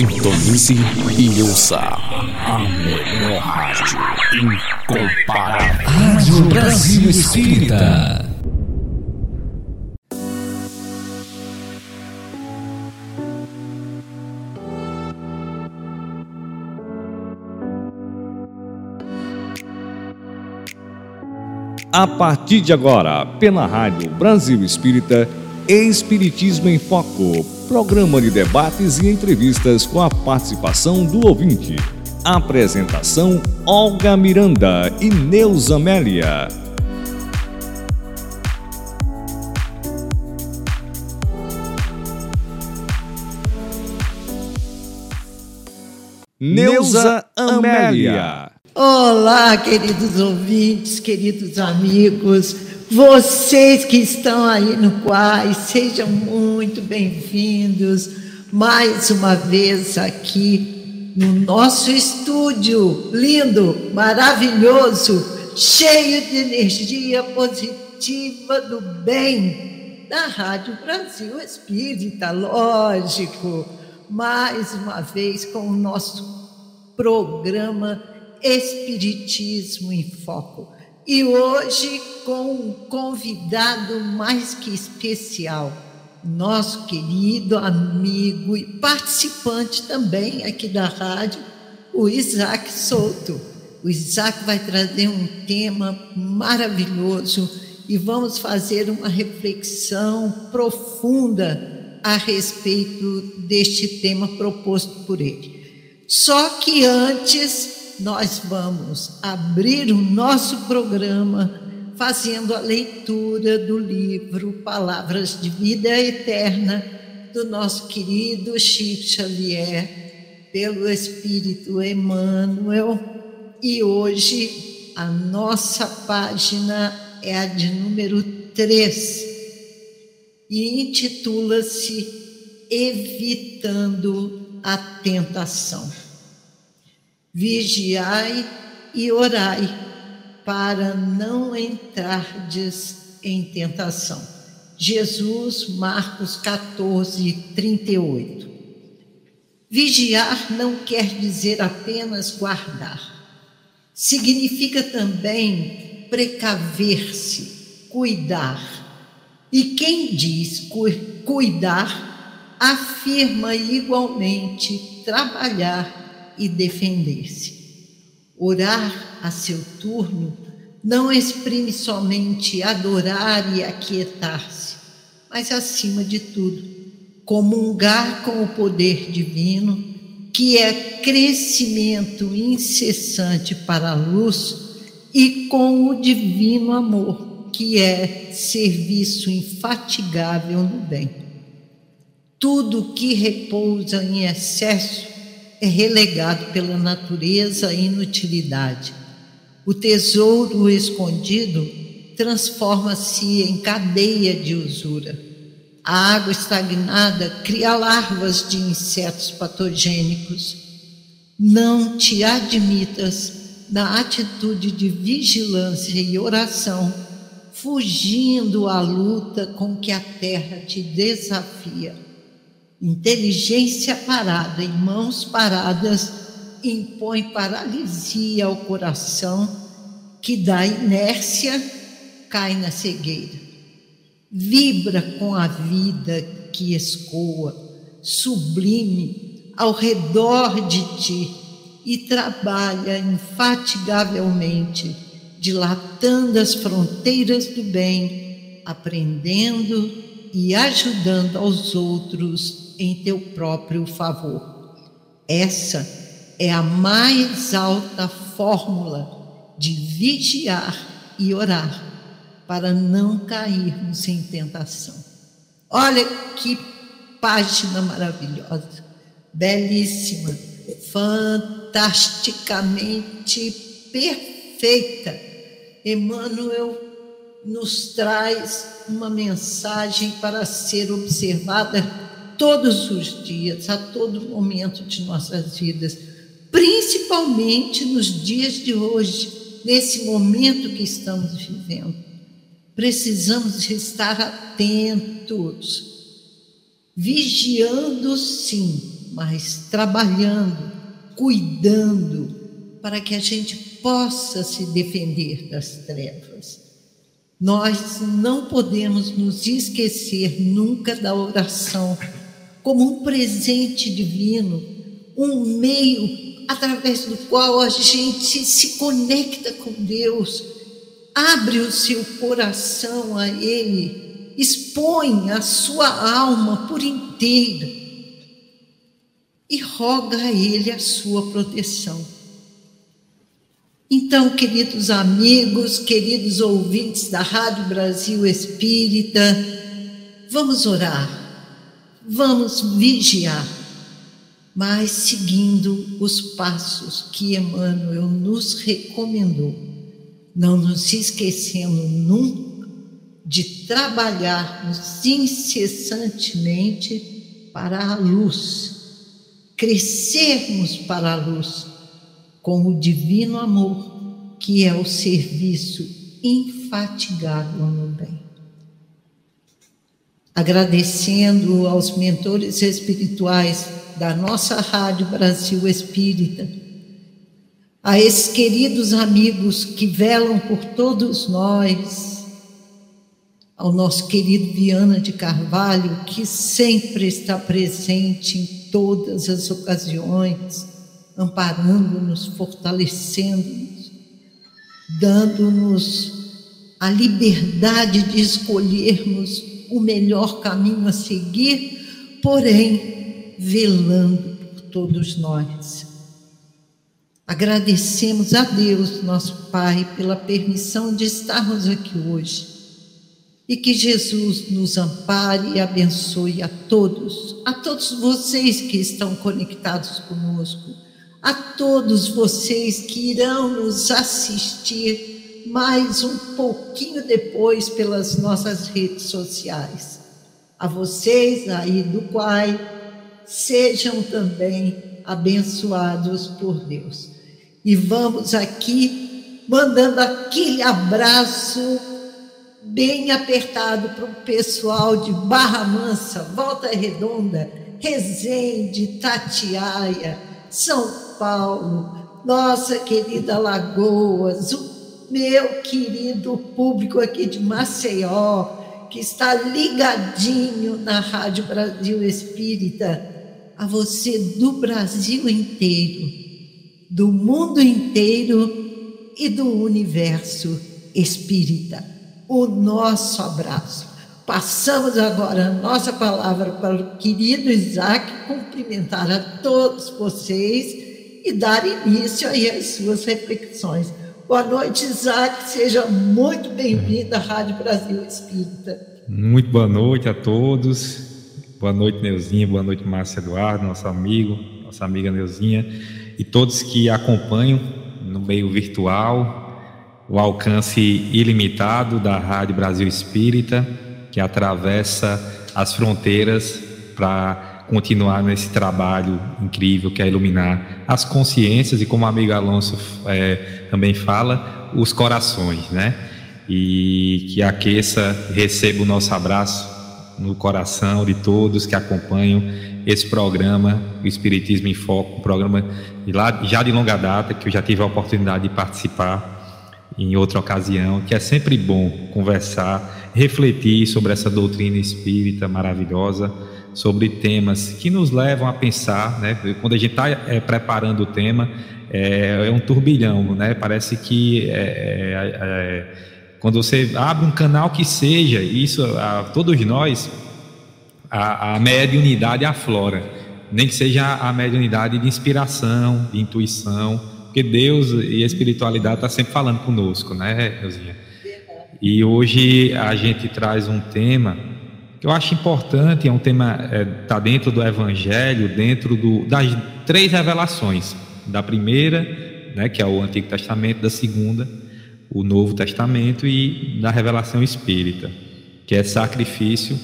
Sintonize e ouça a melhor rádio incomparável. Rádio Brasil Espírita. A partir de agora, pela Rádio Brasil Espírita, Espiritismo em Foco, programa de debates e entrevistas com a participação do ouvinte. Apresentação: Olga Miranda e Neuza Amélia. Neuza Amélia. Olá, queridos ouvintes, queridos amigos, vocês que estão aí no Quai, sejam muito bem-vindos mais uma vez aqui no nosso estúdio lindo, maravilhoso, cheio de energia positiva do bem da Rádio Brasil Espírita, lógico, mais uma vez com o nosso programa Espiritismo em Foco. E hoje com um convidado mais que especial, nosso querido amigo e participante também aqui da rádio, o Isaac Souto. O Isaac vai trazer um tema maravilhoso e vamos fazer uma reflexão profunda a respeito deste tema proposto por ele. Só que antes nós vamos abrir o nosso programa fazendo a leitura do livro Palavras de Vida Eterna do nosso querido Chico Xavier, pelo Espírito Emmanuel. E hoje a nossa página é a de número 3 e intitula-se Evitando a Tentação. Vigiai e orai, para não entrardes em tentação. Jesus, Marcos 14, 38. Vigiar não quer dizer apenas guardar. Significa também precaver-se, cuidar. E quem diz cuidar, afirma igualmente trabalhar e defender-se. Orar a seu turno não exprime somente adorar e aquietar-se, mas, acima de tudo, comungar com o poder divino, que é crescimento incessante para a luz, e com o divino amor, que é serviço infatigável no bem. Tudo que repousa em excesso é relegado pela natureza à inutilidade. O tesouro escondido transforma-se em cadeia de usura. A água estagnada cria larvas de insetos patogênicos. Não te admitas na atitude de vigilância e oração, fugindo à luta com que a terra te desafia Inteligência parada, em mãos paradas, impõe paralisia ao coração, que da inércia cai na cegueira. Vibra com a vida que escoa, sublime, ao redor de ti e trabalha infatigavelmente, dilatando as fronteiras do bem, aprendendo e ajudando aos outros em teu próprio favor. Essa é a mais alta fórmula de vigiar e orar para não cairmos em tentação. Olha que página maravilhosa, belíssima, fantasticamente perfeita. Emmanuel nos traz uma mensagem para ser observada todos os dias, a todo momento de nossas vidas, principalmente nos dias de hoje, nesse momento que estamos vivendo. Precisamos estar atentos, vigiando sim, mas trabalhando, cuidando, para que a gente possa se defender das trevas. Nós não podemos nos esquecer nunca da oração como um presente divino, um meio através do qual a gente se conecta com Deus, abre o seu coração a Ele, expõe a sua alma por inteira e roga a Ele a sua proteção. Então, queridos amigos, queridos ouvintes da Rádio Brasil Espírita, vamos orar, vamos vigiar, mas seguindo os passos que Emmanuel nos recomendou. Não nos esquecendo nunca de trabalharmos incessantemente para a luz, crescermos para a luz com o divino amor, que é o serviço infatigável no bem. Agradecendo aos mentores espirituais da nossa Rádio Brasil Espírita, a esses queridos amigos que velam por todos nós, ao nosso querido Viana de Carvalho, que sempre está presente em todas as ocasiões, amparando-nos, fortalecendo-nos, dando-nos a liberdade de escolhermos o melhor caminho a seguir, porém, velando por todos nós. Agradecemos a Deus, nosso Pai, pela permissão de estarmos aqui hoje. E que Jesus nos ampare e abençoe a todos, a todos vocês que estão conectados conosco a todos vocês que irão nos assistir mais um pouquinho depois pelas nossas redes sociais. A vocês aí do Quai, sejam também abençoados por Deus. E vamos aqui mandando aquele abraço bem apertado para o pessoal de Barra Mansa, Volta Redonda, Resende, Tatiaia, São Paulo, nossa querida Lagoas, o meu querido público aqui de Maceió, que está ligadinho na Rádio Brasil Espírita, a você do Brasil inteiro, do mundo inteiro e do universo espírita. O nosso abraço. Passamos agora a nossa palavra para o querido Isaac cumprimentar a todos vocês e dar início aí às suas reflexões. Boa noite, Isaac. Seja muito bem-vindo à Rádio Brasil Espírita. Muito boa noite a todos. Boa noite, Neuzinha. Boa noite, Márcio Eduardo, nosso amigo, nossa amiga Neuzinha. E todos que acompanham no meio virtual o alcance ilimitado da Rádio Brasil Espírita, que atravessa as fronteiras para continuar nesse trabalho incrível que é iluminar as consciências e, como o amigo Alonso é, também fala, os corações, né? E que aqueça, receba o nosso abraço no coração de todos que acompanham esse programa, o Espiritismo em Foco, um programa de lá, já de longa data, que eu já tive a oportunidade de participar em outra ocasião, que é sempre bom conversar, refletir sobre essa doutrina espírita maravilhosa sobre temas que nos levam a pensar, né? Quando a gente está é, preparando o tema, é, é, um turbilhão, né? Parece que é, é, é, quando você abre um canal que seja, isso, a, todos nós, a, a mediunidade aflora, nem que seja a mediunidade de inspiração, de intuição, porque Deus e a espiritualidade está sempre falando conosco, né, Euzinha? E hoje a gente traz um tema eu acho importante, é um tema, está é, tá dentro do Evangelho, dentro do, das três revelações. Da primeira, né, que é o Antigo Testamento, da segunda, o Novo Testamento, e da revelação espírita, que é sacrifício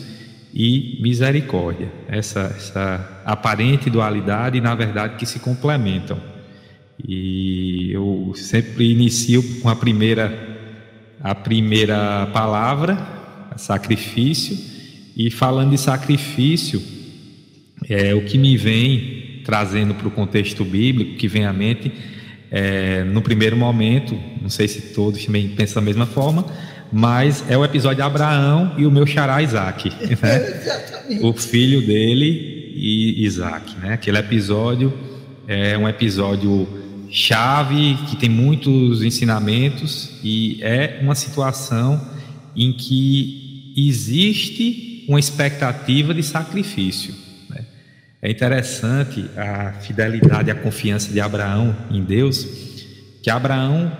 e misericórdia. Essa, essa aparente dualidade, na verdade, que se complementam. E eu sempre inicio com a primeira, a primeira palavra, sacrifício, e falando de sacrifício, é, o que me vem trazendo para o contexto bíblico que vem à mente, é, no primeiro momento, não sei se todos também pensam da mesma forma, mas é o episódio de Abraão e o meu xará Isaac, né? o filho dele e Isaac. Né? Aquele episódio é um episódio chave que tem muitos ensinamentos e é uma situação em que existe uma expectativa de sacrifício. Né? É interessante a fidelidade e a confiança de Abraão em Deus, que Abraão,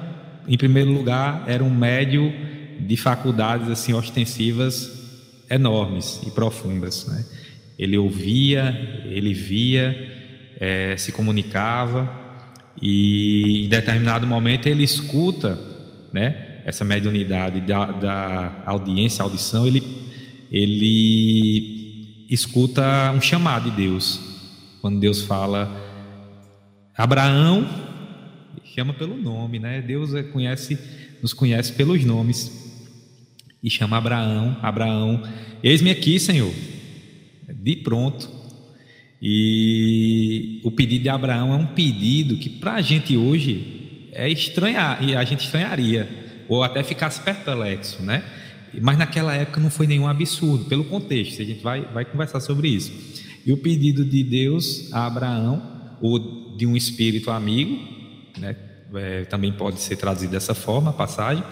em primeiro lugar, era um médio de faculdades assim ostensivas enormes e profundas. Né? Ele ouvia, ele via, é, se comunicava e em determinado momento ele escuta, né? Essa mediunidade da, da audiência, audição, ele ele escuta um chamado de Deus quando Deus fala Abraão chama pelo nome, né? Deus é, conhece, nos conhece pelos nomes e chama Abraão, Abraão, eis-me aqui, Senhor, de pronto. E o pedido de Abraão é um pedido que para a gente hoje é estranhar, e a gente estranharia, ou até ficasse perplexo, né? Mas naquela época não foi nenhum absurdo, pelo contexto, a gente vai, vai conversar sobre isso. E o pedido de Deus a Abraão, ou de um espírito amigo, né? É, também pode ser traduzido dessa forma a passagem,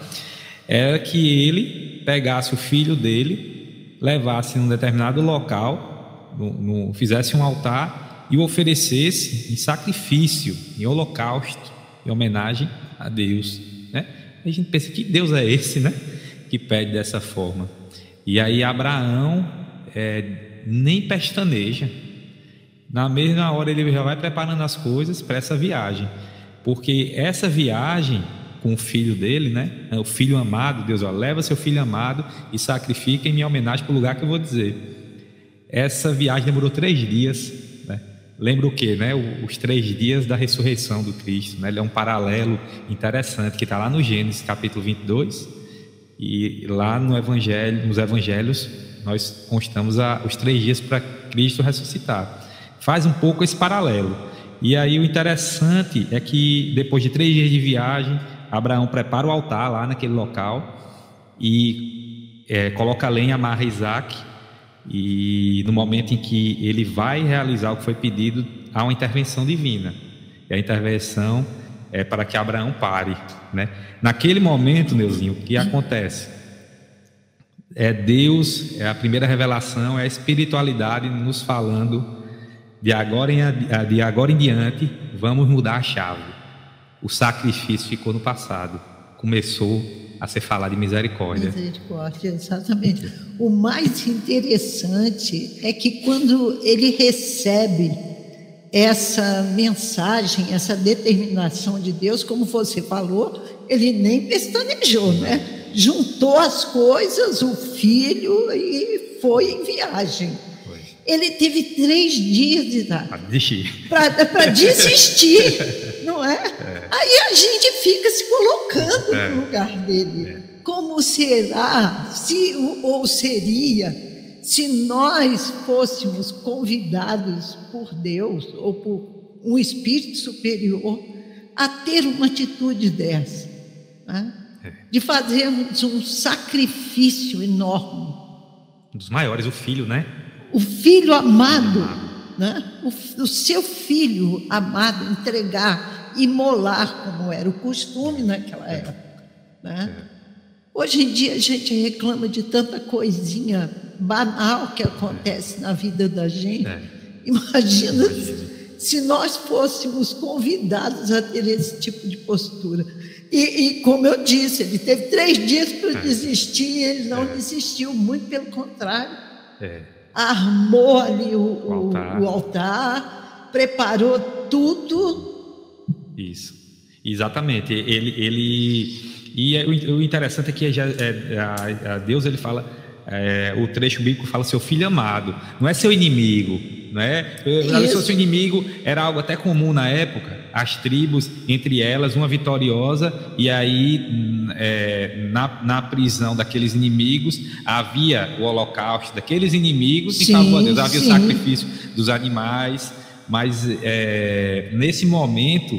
era que ele pegasse o filho dele, levasse num determinado local, no, no, fizesse um altar e o oferecesse em sacrifício, em holocausto, em homenagem a Deus. Né? A gente pensa que Deus é esse, né? Que pede dessa forma. E aí Abraão é, nem pestaneja. Na mesma hora ele já vai preparando as coisas para essa viagem, porque essa viagem com o filho dele, né? O filho amado, Deus, ó, leva seu filho amado e sacrifica em minha homenagem para o lugar que eu vou dizer. Essa viagem demorou três dias, né? Lembra o que, né? Os três dias da ressurreição do Cristo, né? Ele é um paralelo interessante que está lá no Gênesis capítulo 22 e lá no Evangelho, nos Evangelhos nós constamos a, os três dias para Cristo ressuscitar. Faz um pouco esse paralelo. E aí o interessante é que depois de três dias de viagem Abraão prepara o altar lá naquele local e é, coloca a lenha, amarra Isaac. E no momento em que ele vai realizar o que foi pedido, há uma intervenção divina. E a intervenção é para que Abraão pare. Né? Naquele momento, Neuzinho, o que acontece? É Deus, é a primeira revelação, é a espiritualidade nos falando de agora em, de agora em diante, vamos mudar a chave o sacrifício ficou no passado. Começou a ser falado de misericórdia. Misericórdia, exatamente. O mais interessante é que quando ele recebe essa mensagem, essa determinação de Deus, como você falou, ele nem pestanejou, né? Juntou as coisas, o filho, e foi em viagem. Ele teve três dias de idade. Para desistir. Para desistir, não é? é? Aí a gente fica se colocando é. no lugar dele. É. Como será, se ou seria, se nós fôssemos convidados por Deus ou por um espírito superior a ter uma atitude dessa, né? É. de fazermos um sacrifício enorme. Um dos maiores, o filho, né? o filho amado, né? o, o seu filho amado entregar, imolar, como era o costume naquela época. Né? Hoje em dia a gente reclama de tanta coisinha banal que acontece na vida da gente. É. Imagina se nós fôssemos convidados a ter esse tipo de postura. E, e como eu disse, ele teve três dias para é. desistir, e ele não é. desistiu, muito pelo contrário. É armou ali o, o, altar. o altar, preparou tudo. Isso, exatamente. Ele, ele e é, o interessante é que é, a Deus ele fala, é, o trecho bíblico fala seu filho amado, não é seu inimigo, não é? Se fosse inimigo era algo até comum na época, as tribos entre elas uma vitoriosa e aí é, na, na prisão daqueles inimigos havia o holocausto daqueles inimigos sim, e Deus, havia sim. o sacrifício dos animais mas é, nesse momento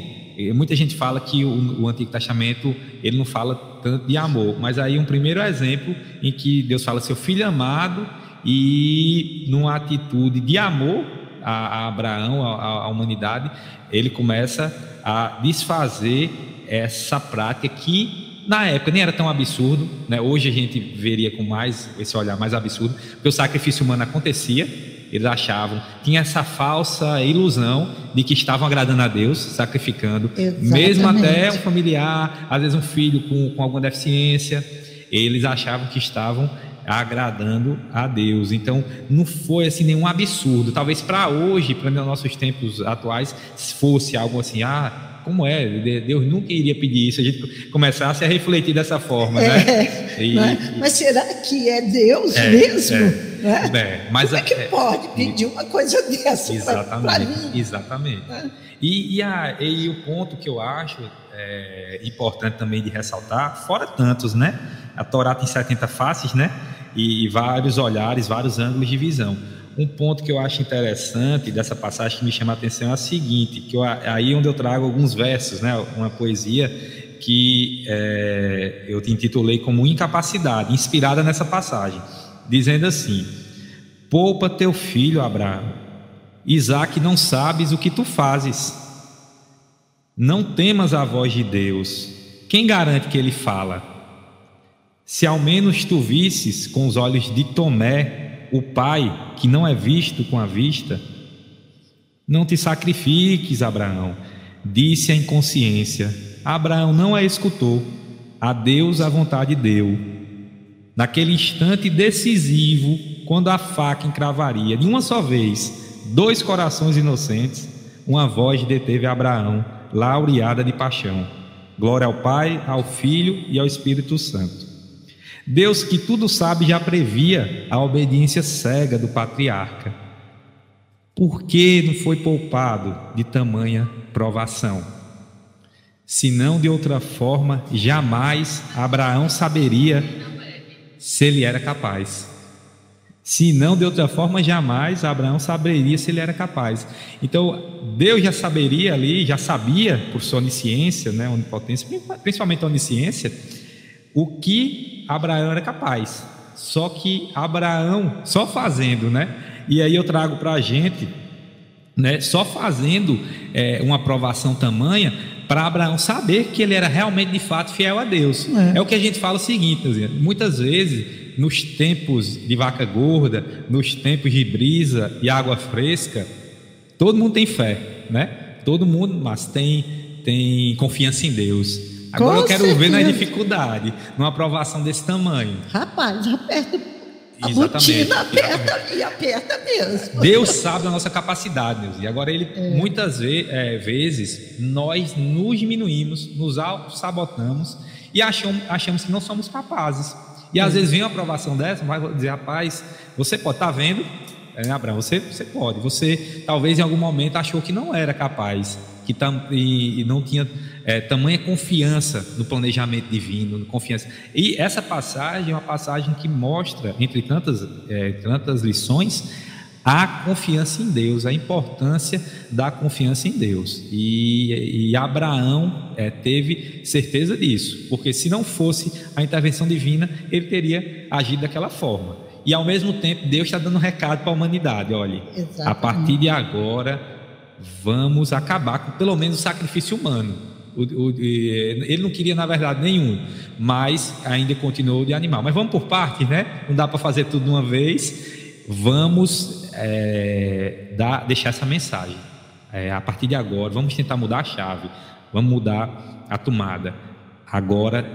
muita gente fala que o, o, Antigo Testamento ele não fala tanto de amor, mas aí um primeiro exemplo em que Deus fala seu filho amado e numa atitude de amor a, a Abraão, a, a humanidade, ele começa a desfazer essa prática que na época nem era tão absurdo, né? hoje a gente veria com mais esse olhar mais absurdo, porque o sacrifício humano acontecia, eles achavam, tinha essa falsa ilusão de que estavam agradando a Deus, sacrificando, Exatamente. mesmo até um familiar, às vezes um filho com, com alguma deficiência, eles achavam que estavam agradando a Deus. Então, não foi assim nenhum absurdo. Talvez para hoje, para nossos tempos atuais, fosse algo assim, ah, como é? Deus nunca iria pedir isso. A gente começasse a refletir dessa forma, né? É, e, mas será que é Deus é, mesmo? É, né? é, mas como é que pode pedir uma coisa dessa para mim? Exatamente. É. E, e, a, e, o ponto que eu acho é, importante também de ressaltar, fora tantos, né? A Torá tem 70 faces, né? E, e vários olhares, vários ângulos de visão. Um ponto que eu acho interessante dessa passagem que me chama a atenção é a seguinte, que eu, aí onde eu trago alguns versos, né, uma poesia que é, eu te intitulei como Incapacidade, inspirada nessa passagem, dizendo assim: Poupa teu filho, Abraão, Isaac, não sabes o que tu fazes. Não temas a voz de Deus. Quem garante que ele fala? Se ao menos tu visses com os olhos de Tomé o Pai, que não é visto com a vista, não te sacrifiques, Abraão, disse a inconsciência. Abraão não a escutou, a Deus a vontade deu. Naquele instante decisivo, quando a faca encravaria de uma só vez dois corações inocentes, uma voz deteve Abraão, laureada de paixão. Glória ao Pai, ao Filho e ao Espírito Santo. Deus, que tudo sabe, já previa a obediência cega do patriarca. Por que não foi poupado de tamanha provação? Se não de outra forma, jamais Abraão saberia se ele era capaz. Se não de outra forma, jamais Abraão saberia se ele era capaz. Então, Deus já saberia ali, já sabia, por sua onisciência, né, onipotência, principalmente a onisciência, o que Abraão era capaz. Só que Abraão, só fazendo, né? E aí eu trago para a gente, né? Só fazendo é, uma aprovação tamanha para Abraão saber que ele era realmente de fato fiel a Deus. É, é o que a gente fala o seguinte, muitas vezes nos tempos de vaca gorda, nos tempos de brisa e água fresca, todo mundo tem fé, né? Todo mundo, mas tem tem confiança em Deus. Agora Com eu quero certeza. ver na dificuldade, numa aprovação desse tamanho. Rapaz, aperta a botina, aperta e aperta mesmo. Deus sabe da nossa capacidade, Deus. E agora ele é. muitas ve é, vezes nós nos diminuímos, nos sabotamos e achamos, achamos que não somos capazes. E às é. vezes vem uma aprovação dessa, vai dizer, rapaz, você pode estar tá vendo, é, Abraão, você, você pode. Você talvez em algum momento achou que não era capaz, que tam, e, e não tinha é, tamanha confiança no planejamento divino, confiança. E essa passagem é uma passagem que mostra, entre tantas, é, tantas lições, a confiança em Deus, a importância da confiança em Deus. E, e Abraão é, teve certeza disso, porque se não fosse a intervenção divina, ele teria agido daquela forma. E ao mesmo tempo, Deus está dando um recado para a humanidade: olha, Exatamente. a partir de agora, vamos acabar com pelo menos o sacrifício humano. O, o, ele não queria, na verdade, nenhum, mas ainda continuou de animal. Mas vamos por partes, né? Não dá para fazer tudo de uma vez. Vamos é, dar, deixar essa mensagem. É, a partir de agora, vamos tentar mudar a chave, vamos mudar a tomada. Agora,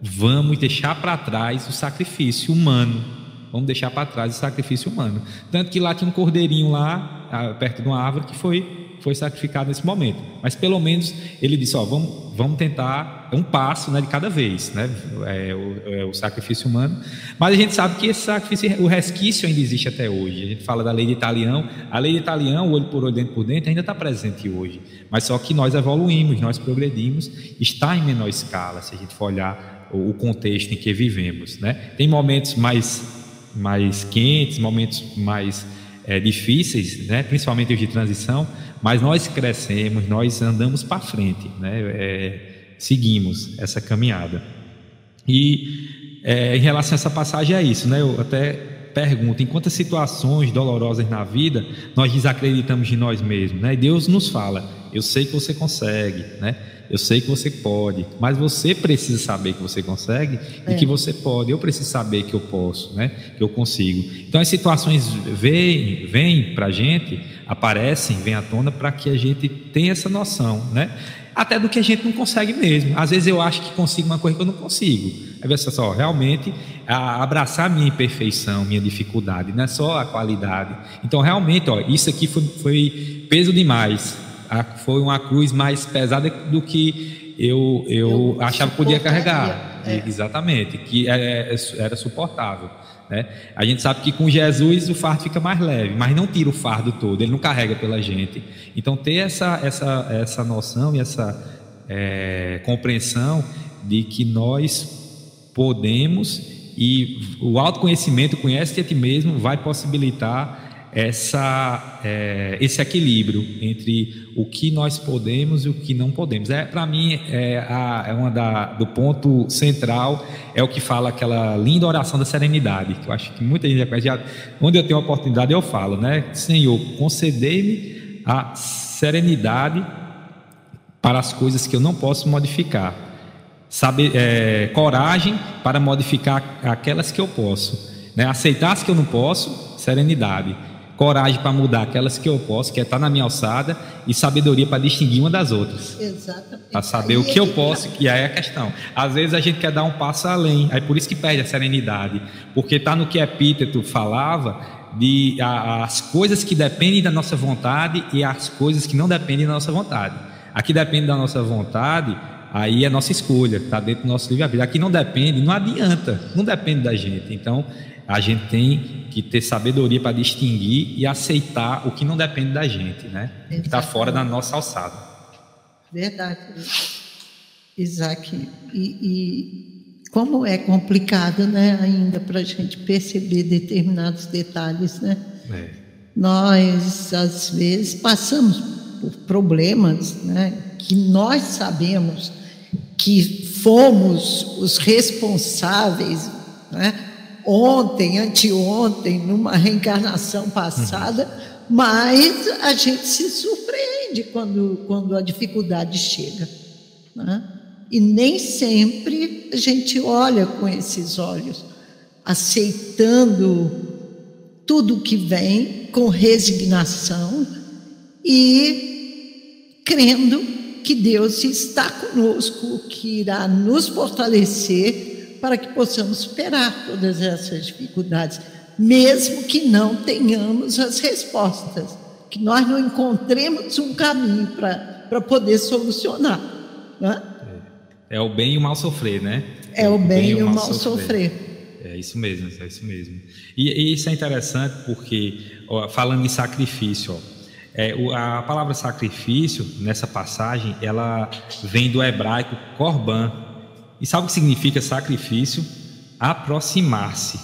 vamos deixar para trás o sacrifício humano. Vamos deixar para trás o sacrifício humano. Tanto que lá tinha um cordeirinho lá, perto de uma árvore, que foi foi sacrificado nesse momento. Mas pelo menos ele disse: ó, vamos, vamos tentar um passo né, de cada vez, né? É, o, é, o, sacrifício humano. Mas a gente sabe que esse sacrifício, o resquício ainda existe até hoje. A gente fala da lei de Italião. A lei de Italião, olho por olho, dentro por dentro, ainda está presente hoje. Mas só que nós evoluímos, nós progredimos, está em menor escala, se a gente for olhar o contexto em que vivemos. Né? Tem momentos mais, mais quentes, momentos mais é, difíceis, né? principalmente os de transição, mas nós crescemos, nós andamos para frente, né? É, seguimos essa caminhada. E é, em relação a essa passagem é isso, né? Eu até pergunto, em quantas situações dolorosas na vida nós desacreditamos de nós mesmos, né? Deus nos fala, eu sei que você consegue, né? Eu sei que você pode, mas você precisa saber que você consegue é. e que você pode. Eu preciso saber que eu posso, né? Que eu consigo. Então as situações vêm, vêm para a gente, aparecem, vêm à tona para que a gente tenha essa noção, né? Até do que a gente não consegue mesmo. Às vezes eu acho que consigo uma coisa que eu não consigo. Aí você só, realmente, abraçar minha imperfeição, minha dificuldade, não é só a qualidade. Então, realmente, ó, isso aqui foi, foi peso demais foi uma cruz mais pesada do que eu, eu, eu achava que podia carregar. É. Exatamente, que é, é, era suportável. Né? A gente sabe que com Jesus o fardo fica mais leve, mas não tira o fardo todo, ele não carrega pela gente. Então, ter essa, essa, essa noção e essa é, compreensão de que nós podemos e o autoconhecimento, conhece a ti mesmo, vai possibilitar essa, é, esse equilíbrio entre o que nós podemos e o que não podemos. É, Para mim, é, a, é uma da, do ponto central, é o que fala aquela linda oração da serenidade, que eu acho que muita gente já onde eu tenho oportunidade, eu falo, né? Senhor, concedei-me a serenidade para as coisas que eu não posso modificar. Saber, é, coragem para modificar aquelas que eu posso. Né? Aceitar as que eu não posso, serenidade coragem para mudar aquelas que eu posso, que é estar tá na minha alçada, e sabedoria para distinguir uma das outras. Exatamente. Para saber aí o que eu posso, que aí é a questão. Às vezes a gente quer dar um passo além, aí por isso que perde a serenidade, porque está no que Epíteto falava de a, as coisas que dependem da nossa vontade e as coisas que não dependem da nossa vontade. Aqui depende da nossa vontade, aí é nossa escolha, está dentro do nosso livre-arbítrio. Aqui não depende, não adianta, não depende da gente. Então, a gente tem que ter sabedoria para distinguir e aceitar o que não depende da gente, né? Que está fora da nossa alçada. Verdade, Isaac. E, e como é complicado, né, ainda para a gente perceber determinados detalhes, né? É. Nós às vezes passamos por problemas, né, que nós sabemos que fomos os responsáveis, né? Ontem, anteontem, numa reencarnação passada, uhum. mas a gente se surpreende quando, quando a dificuldade chega. Né? E nem sempre a gente olha com esses olhos, aceitando tudo que vem com resignação e crendo que Deus está conosco, que irá nos fortalecer para que possamos superar todas essas dificuldades, mesmo que não tenhamos as respostas, que nós não encontremos um caminho para poder solucionar. Né? É, é, o bem e o mal sofrer, né? É o bem, bem e o mal, mal sofrer. sofrer. É isso mesmo, é isso mesmo. E, e isso é interessante porque, ó, falando de sacrifício, ó, é, a palavra sacrifício, nessa passagem, ela vem do hebraico korban, e sabe o que significa sacrifício? Aproximar-se,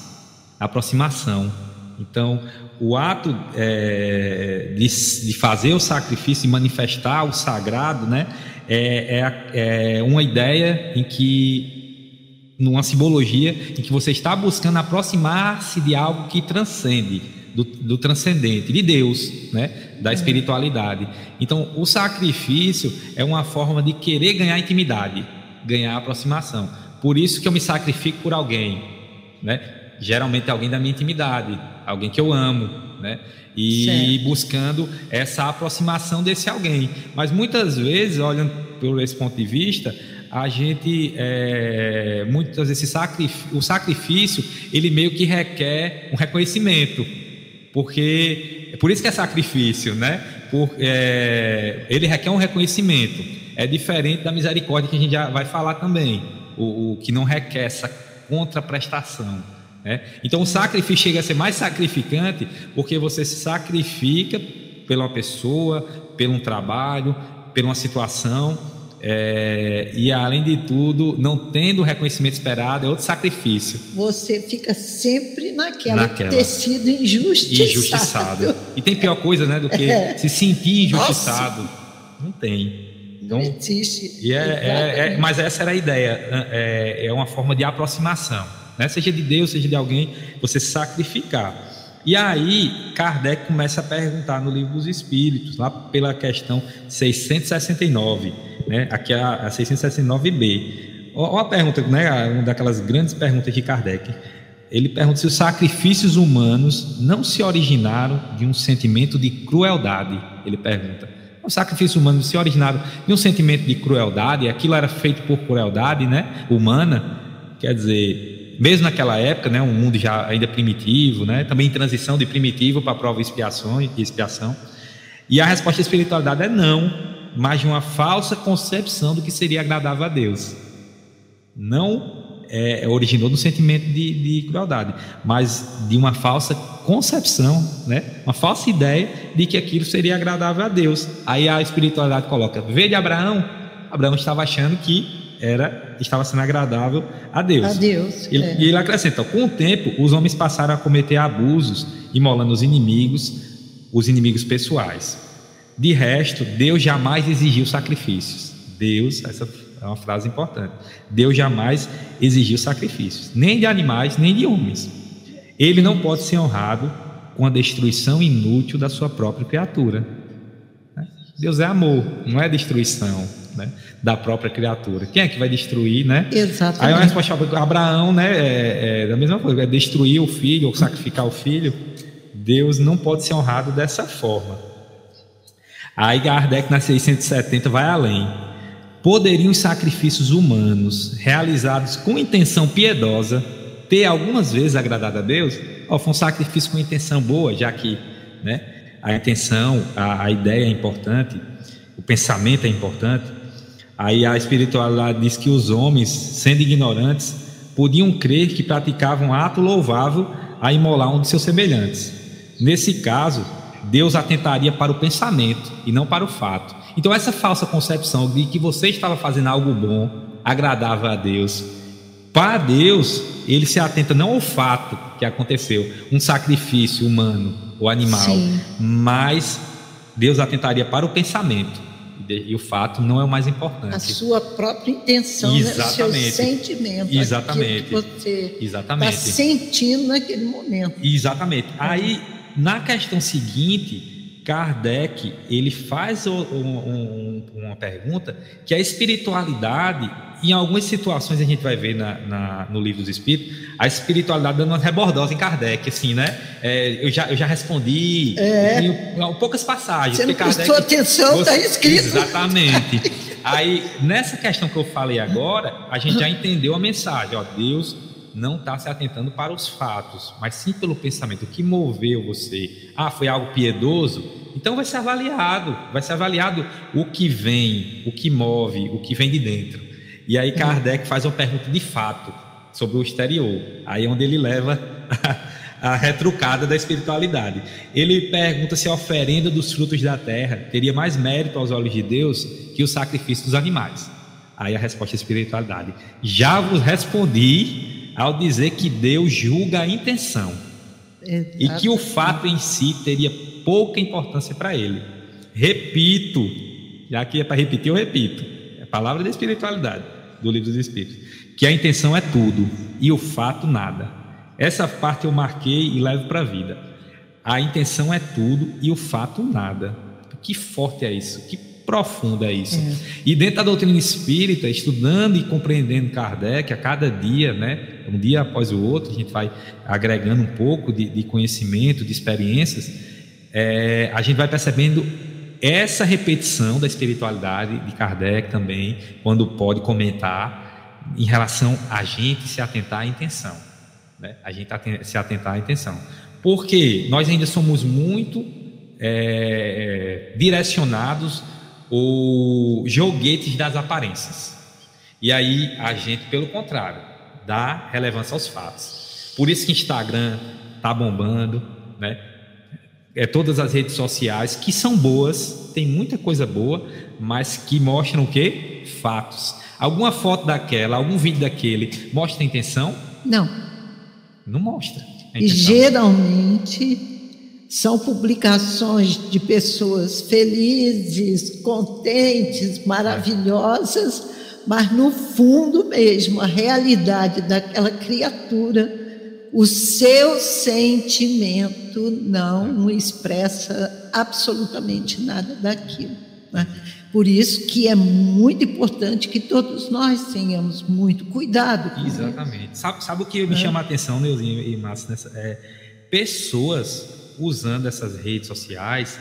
aproximação. Então, o ato é, de, de, fazer o sacrifício e manifestar o sagrado, né, é, é, é uma ideia em que, numa simbologia, em que você está buscando aproximar-se de algo que transcende, do, do, transcendente, de Deus, né, da espiritualidade. Então, o sacrifício é uma forma de querer ganhar intimidade ganhar aproximação. Por isso que eu me sacrifico por alguém, né? Geralmente é alguém da minha intimidade, alguém que eu amo, né? E certo. buscando essa aproximação desse alguém. Mas muitas vezes, olhando por esse ponto de vista, a gente é, muitas vezes sacrifício, o sacrifício ele meio que requer um reconhecimento, porque por isso que é sacrifício, né? Por, é, ele requer um reconhecimento é diferente da misericórdia que a gente já vai falar também, o, o que não requer essa contraprestação. Né? Então o sacrifício chega a ser mais sacrificante porque você se sacrifica pela pessoa, pelo um trabalho, pela uma situação, é, e além de tudo, não tendo o reconhecimento esperado, é outro sacrifício. Você fica sempre naquela, naquela. ter sido injustiçado. Injustiçado. E tem pior coisa, né, do que é. se sentir injustiçado. Nossa. Não tem. Então, não existe. E é, é, é, mas essa era a ideia. É, é uma forma de aproximação. Né? Seja de Deus, seja de alguém, você sacrificar. E aí, Kardec começa a perguntar no livro dos Espíritos, lá pela questão 669, né? aqui é a, a 669b. Uma pergunta, né? uma daquelas grandes perguntas de Kardec. Ele pergunta se os sacrifícios humanos não se originaram de um sentimento de crueldade. Ele pergunta. Os sacrifícios humanos se originaram de um sentimento de crueldade, aquilo era feito por crueldade né? humana. Quer dizer, mesmo naquela época, né, um mundo já ainda primitivo, né, também em transição de primitivo para prova expiação, e expiação. E a resposta da espiritualidade é não, mas de uma falsa concepção do que seria agradável a Deus. Não é, é originou do sentimento de, de, crueldade, mas de uma falsa concepção, né, uma falsa ideia de que aquilo seria agradável a Deus. Aí a espiritualidade coloca: de Abraão, Abraão estava achando que era estava sendo agradável a Deus. A Deus. Ele, é. E ele acrescenta: com o tempo, os homens passaram a cometer abusos, imolando os inimigos, os inimigos pessoais. De resto, Deus jamais exigiu sacrifícios. Deus, essa é uma frase importante. Deus jamais exigiu sacrifícios, nem de animais, nem de homens. Ele não pode ser honrado com a destruição inútil da sua própria criatura. Deus é amor, não é destruição né, da própria criatura. Quem é que vai destruir, né? Exatamente. Aí a resposta Abraão, né, é, é da mesma coisa, é destruir o filho ou sacrificar o filho. Deus não pode ser honrado dessa forma. Aí Kardec na 670 vai além. Poderiam os sacrifícios humanos realizados com intenção piedosa ter algumas vezes agradado a Deus? Oh, foi um sacrifício com intenção boa, já que né, a intenção, a, a ideia é importante, o pensamento é importante. Aí a espiritualidade diz que os homens, sendo ignorantes, podiam crer que praticavam ato louvável a imolar um de seus semelhantes. Nesse caso, Deus atentaria para o pensamento e não para o fato. Então, essa falsa concepção de que você estava fazendo algo bom, agradável a Deus, para Deus, ele se atenta não ao fato que aconteceu, um sacrifício humano ou animal, Sim. mas Deus atentaria para o pensamento e o fato não é o mais importante. A sua própria intenção, Exatamente. Né? o seu sentimento. Exatamente. Que você está sentindo naquele momento. Exatamente. Aí, na questão seguinte, Kardec ele faz um, um, uma pergunta que a espiritualidade em algumas situações a gente vai ver na, na, no livro dos Espíritos, a espiritualidade dando uma rebordosa em Kardec, assim, né? É, eu, já, eu já respondi é. em, poucas passagens. Você não Kardec, atenção, está escrito. Exatamente. Aí, nessa questão que eu falei agora, a gente já entendeu a mensagem. Ó, Deus não está se atentando para os fatos, mas sim pelo pensamento. O que moveu você? Ah, foi algo piedoso? Então vai ser avaliado. Vai ser avaliado o que vem, o que move, o que vem de dentro. E aí Kardec faz uma pergunta de fato sobre o exterior. Aí é onde ele leva a, a retrucada da espiritualidade. Ele pergunta se a oferenda dos frutos da terra teria mais mérito aos olhos de Deus que o sacrifício dos animais. Aí a resposta é espiritualidade. Já vos respondi ao dizer que Deus julga a intenção Exato. e que o fato em si teria pouca importância para ele. Repito, já que é para repetir, eu repito. É a palavra da espiritualidade do Livro dos Espíritos, que a intenção é tudo e o fato nada. Essa parte eu marquei e levo para a vida. A intenção é tudo e o fato nada. Que forte é isso? Que profundo é isso? É. E dentro da doutrina espírita, estudando e compreendendo Kardec a cada dia, né? Um dia após o outro, a gente vai agregando um pouco de, de conhecimento, de experiências. É, a gente vai percebendo essa repetição da espiritualidade de Kardec também, quando pode comentar em relação a gente se atentar à intenção, né? a gente se atentar à intenção. Porque nós ainda somos muito é, direcionados ou joguetes das aparências. E aí a gente, pelo contrário, dá relevância aos fatos. Por isso que Instagram está bombando, né? é, todas as redes sociais, que são boas, tem muita coisa boa, mas que mostram o quê? Fatos. Alguma foto daquela, algum vídeo daquele mostra a intenção? Não. Não mostra. E geralmente são publicações de pessoas felizes, contentes, maravilhosas, mas no fundo mesmo, a realidade daquela criatura o seu sentimento não expressa absolutamente nada daquilo. Né? Por isso que é muito importante que todos nós tenhamos muito cuidado. Exatamente. Sabe, sabe o que me é. chama a atenção, Neuzinho e Márcio, é, pessoas usando essas redes sociais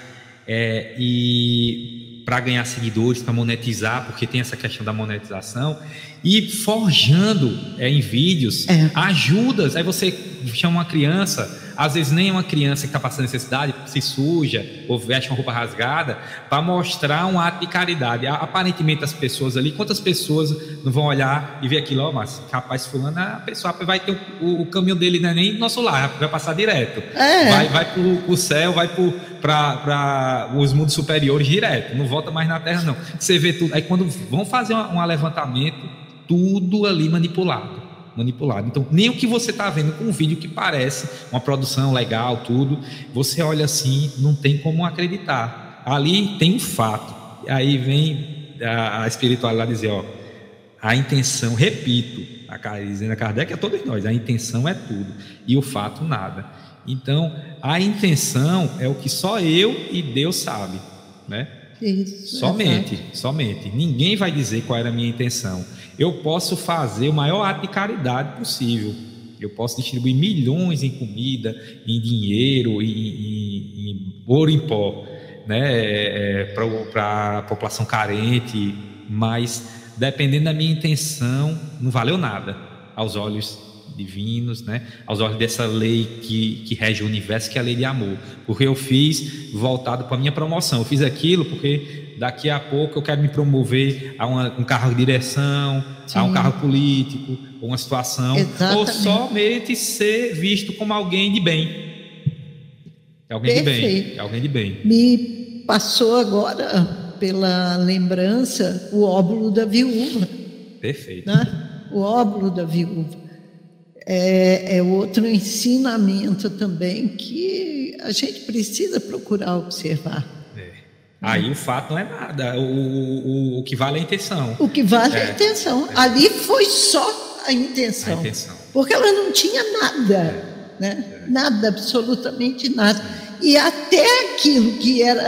é, e para ganhar seguidores, para monetizar, porque tem essa questão da monetização, e forjando é, em vídeos é. ajudas. Aí você chama uma criança, às vezes nem é uma criança que está passando necessidade, se suja ou veste uma roupa rasgada, para mostrar um ato de caridade. Aparentemente as pessoas ali, quantas pessoas não vão olhar e ver aquilo, ó, oh, mas capaz fulano, a pessoa vai ter o, o, caminho dele não é nem nosso lar, vai passar direto. É. Vai, vai para o céu, vai para os mundos superiores direto, não volta mais na terra não. Você vê tudo. Aí quando vão fazer um, um levantamento, tudo ali manipulado manipulado. Então, nem o que você está vendo com um vídeo que parece uma produção legal, tudo, você olha assim, não tem como acreditar. Ali tem um fato. Aí vem a, a espiritualidade dizer, ó, a intenção, repito, a dizendo a Kardec é todos nós, a intenção é tudo e o fato nada. Então, a intenção é o que só eu e Deus sabe, né? Isso, somente, é somente. Ninguém vai dizer qual era a minha intenção eu posso fazer o maior ato de caridade possível. Eu posso distribuir milhões em comida, em dinheiro, em, em, em ouro em pó, né, é, é para a população carente, mas dependendo da minha intenção, não valeu nada aos olhos divinos, né? aos olhos dessa lei que, que rege o universo, que é a lei de amor. Porque eu fiz voltado para a minha promoção. Eu fiz aquilo porque daqui a pouco eu quero me promover a uma, um carro de direção, Sim. a um carro político, ou uma situação, Exatamente. ou somente ser visto como alguém de bem. É alguém Perfeito. de bem. É alguém de bem. Me passou agora pela lembrança o óbolo da viúva. Perfeito. Né? O óbolo da viúva. É, é outro ensinamento também que a gente precisa procurar observar. Aí o fato não é nada. O, o, o que vale é a intenção. O que vale é, é a intenção. É. Ali foi só a intenção. a intenção. Porque ela não tinha nada. É. Né? É. Nada, absolutamente nada. E até aquilo que era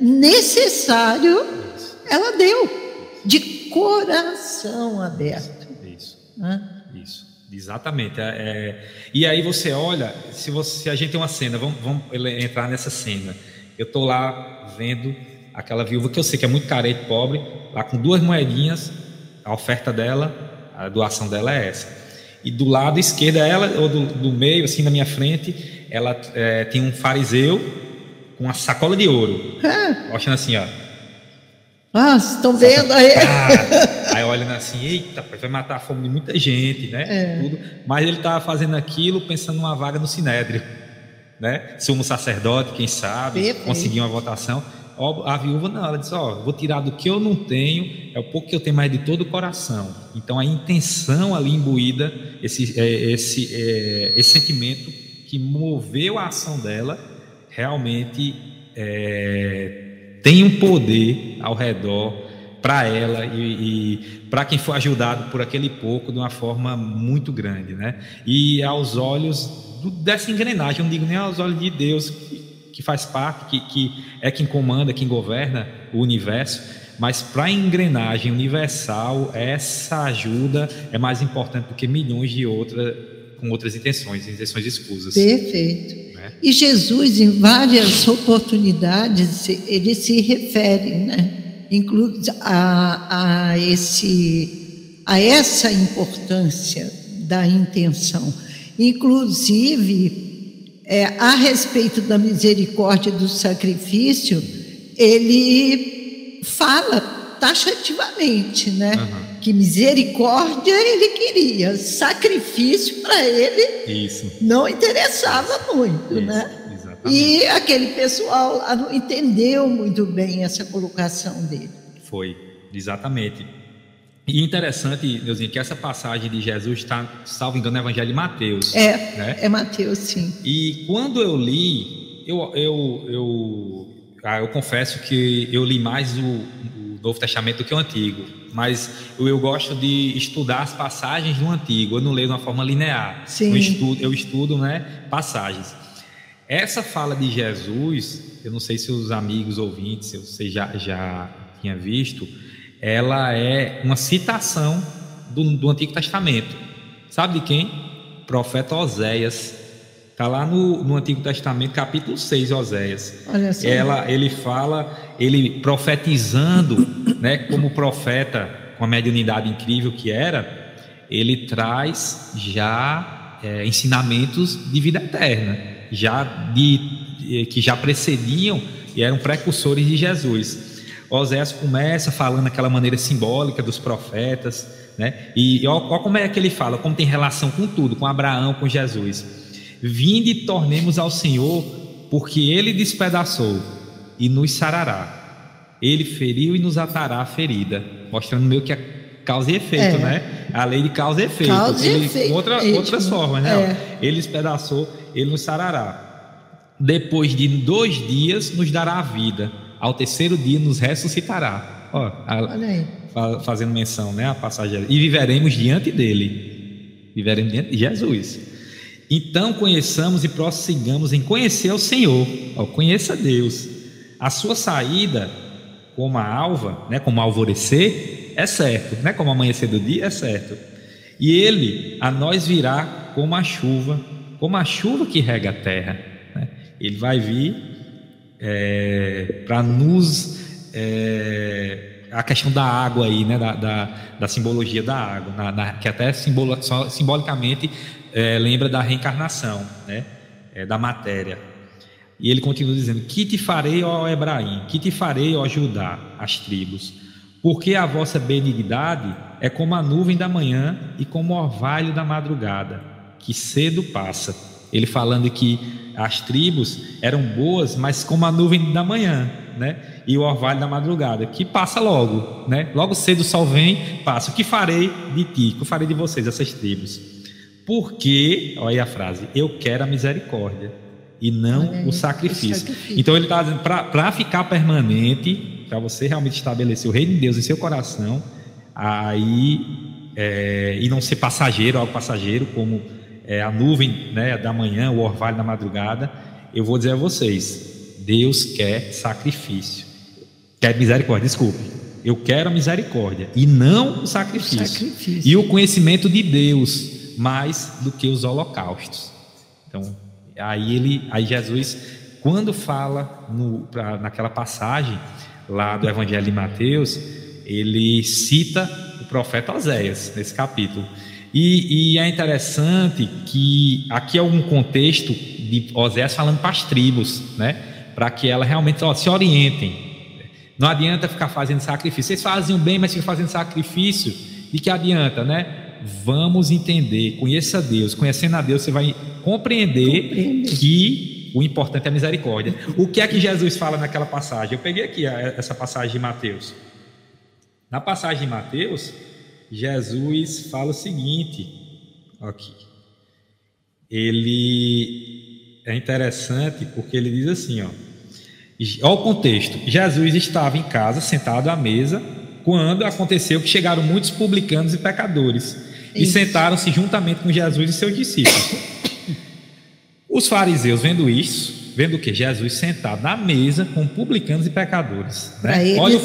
necessário, Isso. ela deu. De coração aberto. Isso. Isso. Exatamente. É, é, e aí você olha, se, você, se a gente tem uma cena, vamos, vamos entrar nessa cena. Eu estou lá vendo aquela viúva que eu sei que é muito carente, pobre, lá com duas moedinhas, a oferta dela, a doação dela é essa. E do lado esquerdo ela, ou do, do meio, assim na minha frente, ela é, tem um fariseu com uma sacola de ouro. É. Mostrando assim, ó. Ah, estão vendo aí? Ah, aí olhando assim, eita, vai matar a fome de muita gente, né? É. Tudo. Mas ele estava fazendo aquilo pensando numa vaga no Sinédrio né? Sumo sacerdote, quem sabe, Perfeito. conseguir uma votação. A viúva não, ela disse: Ó, vou tirar do que eu não tenho, é o pouco que eu tenho mais de todo o coração. Então a intenção ali imbuída, esse, é, esse, é, esse sentimento que moveu a ação dela, realmente é, tem um poder ao redor para ela e, e para quem for ajudado por aquele pouco de uma forma muito grande, né? E aos olhos dessa engrenagem, não digo nem aos olhos de Deus, que, que faz parte, que, que é quem comanda, quem governa o universo, mas para a engrenagem universal, essa ajuda é mais importante do que milhões de outras com outras intenções, intenções escusas. Perfeito. E Jesus, em várias oportunidades, ele se refere, né? inclusive a, a, esse, a essa importância da intenção. Inclusive, é, a respeito da misericórdia do sacrifício, ele fala taxativamente, né? Uhum. Que misericórdia ele queria, sacrifício para ele Isso. não interessava muito, Isso. né? Exatamente. E aquele pessoal lá não entendeu muito bem essa colocação dele. Foi, exatamente. E interessante, Neuzinho, que essa passagem de Jesus está, salvo engano, no Evangelho de Mateus. É, né? é Mateus, sim. E quando eu li, eu, eu, eu, ah, eu confesso que eu li mais o, o, Novo Testamento do que o Antigo, mas eu, eu, gosto de estudar as passagens do Antigo, eu não leio de uma forma linear. Sim. Eu estudo, eu estudo né, passagens. Essa fala de Jesus, eu não sei se os amigos ouvintes, se você já, já tinha visto, ela é uma citação do, do Antigo Testamento. Sabe de quem? Profeta Oséias. Está lá no, no, Antigo Testamento, capítulo 6, Oséias. Olha só. Ela, ele fala, ele profetizando, né, como profeta, com a mediunidade incrível que era, ele traz já é, ensinamentos de vida eterna, já de, que já precediam e eram precursores de Jesus. Oséias começa falando aquela maneira simbólica dos profetas, né? E olha como é que ele fala, como tem relação com tudo, com Abraão, com Jesus. Vinde e tornemos ao Senhor, porque ele despedaçou e nos sarará. Ele feriu e nos atará a ferida, mostrando meio que é causa e efeito, é. né? A lei de causa e efeito. Causa ele, e efeito. Outra, outras formas, né? É. Ele despedaçou, ele nos sarará. Depois de dois dias, nos dará a vida ao terceiro dia nos ressuscitará. Ó, a, fazendo menção, né, a passagem. E viveremos diante dele. Viveremos diante de Jesus. Então conheçamos e prossigamos em conhecer o Senhor. Ó, conheça Deus. A sua saída, como a alva, né, como alvorecer, é certo, né, como amanhecer do dia, é certo. E ele a nós virá como a chuva, como a chuva que rega a terra. Né? Ele vai vir é, para nos é, a questão da água aí, né, da, da, da simbologia da água, na, na, que até simbolo, simbolicamente é, lembra da reencarnação, né, é, da matéria. E ele continua dizendo: Que te farei, ó Ebraim, que te farei, ó Judá, as tribos, porque a vossa benignidade é como a nuvem da manhã e como o orvalho da madrugada, que cedo passa. Ele falando que as tribos eram boas, mas como a nuvem da manhã, né? E o orvalho da madrugada, que passa logo, né? Logo cedo o sol vem, passa. O que farei de ti? O que farei de vocês, essas tribos? Porque, olha aí a frase, eu quero a misericórdia e não aí, o, sacrifício. o, sacrifício. Então ele está dizendo, para ficar permanente, para você realmente estabelecer o reino de Deus em seu coração, aí, é, e não ser passageiro, algo passageiro, como é, a nuvem né, da manhã, o orvalho da madrugada, eu vou dizer a vocês: Deus quer sacrifício, quer misericórdia, desculpe. Eu quero a misericórdia e não o sacrifício. o sacrifício. E o conhecimento de Deus mais do que os holocaustos. Então, aí ele, aí Jesus, quando fala no, pra, naquela passagem lá do Evangelho de Mateus, ele cita o profeta Oséias nesse capítulo. E, e, é interessante que aqui é um contexto de Osés falando para as tribos, né? Para que elas realmente ó, se orientem. Não adianta ficar fazendo sacrifício. Vocês fazem o bem, mas ficam fazendo sacrifício. De que adianta, né? Vamos entender, conheça Deus. Conhecendo a Deus, você vai compreender Compreende. que o importante é a misericórdia. O que é que Jesus fala naquela passagem? Eu peguei aqui essa passagem de Mateus. Na passagem de Mateus, Jesus fala o seguinte, aqui. Ele é interessante porque ele diz assim, ó. Olha o contexto. Jesus estava em casa, sentado à mesa, quando aconteceu que chegaram muitos publicanos e pecadores e sentaram-se juntamente com Jesus e seus discípulos. Os fariseus, vendo isso, vendo que Jesus sentado na mesa com publicanos e pecadores, né? Eles, Olha,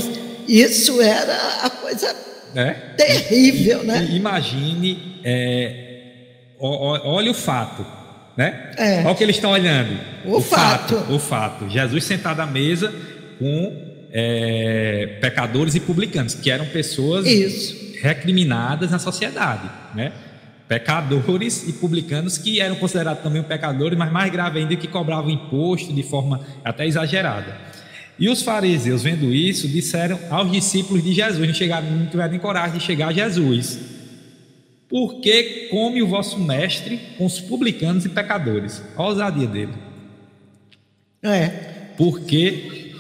isso era a coisa é? Terrível, né? Imagine, é, olha o fato, né? É. Olha o que eles estão olhando. O, o fato. fato. O fato. Jesus sentado à mesa com é, pecadores e publicanos, que eram pessoas Isso. recriminadas na sociedade, né? Pecadores e publicanos que eram considerados também pecadores, mas mais grave ainda que cobravam imposto de forma até exagerada. E os fariseus, vendo isso, disseram aos discípulos de Jesus, não, chegaram, não tiveram coragem de chegar a Jesus. Por que come o vosso mestre com os publicanos e pecadores? Olha a ousadia dele. É. Porque.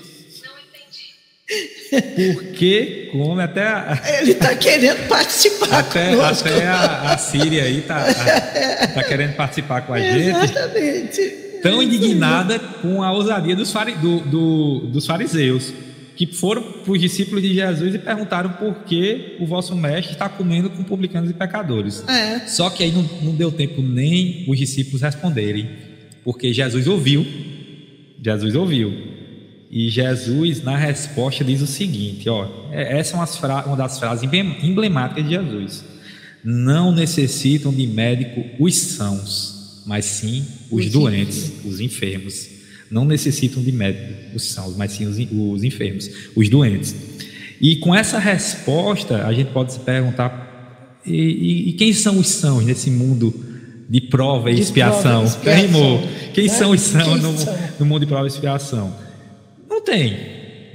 Porque, como até. a- Ele está querendo participar Até, conosco. até a, a Síria aí tá, a- tá querendo participar com a gente. Exatamente. Tão indignada com a ousadia dos, fari- do- do- dos fariseus, que foram para os discípulos de Jesus e perguntaram por que o vosso mestre está comendo com publicanos e pecadores. É. Só que aí não, não deu tempo nem os discípulos responderem, porque Jesus ouviu. Jesus ouviu. E Jesus, na resposta, diz o seguinte: ó, é- essa é fra- uma das frases emblem- emblemáticas de Jesus. Não necessitam de médico os sãos, mas sim os Os doentes, os enfermos. Não necessitam de médico os sãos, mas sim os, os enfermos, os doentes. E com essa resposta, a gente pode se perguntar: e, e- e quem são os sãos nesse mundo de prova e De expiação? prova expiação, Rimou. Quem né? são os sãos no, no mundo de prova e expiação? Não tem,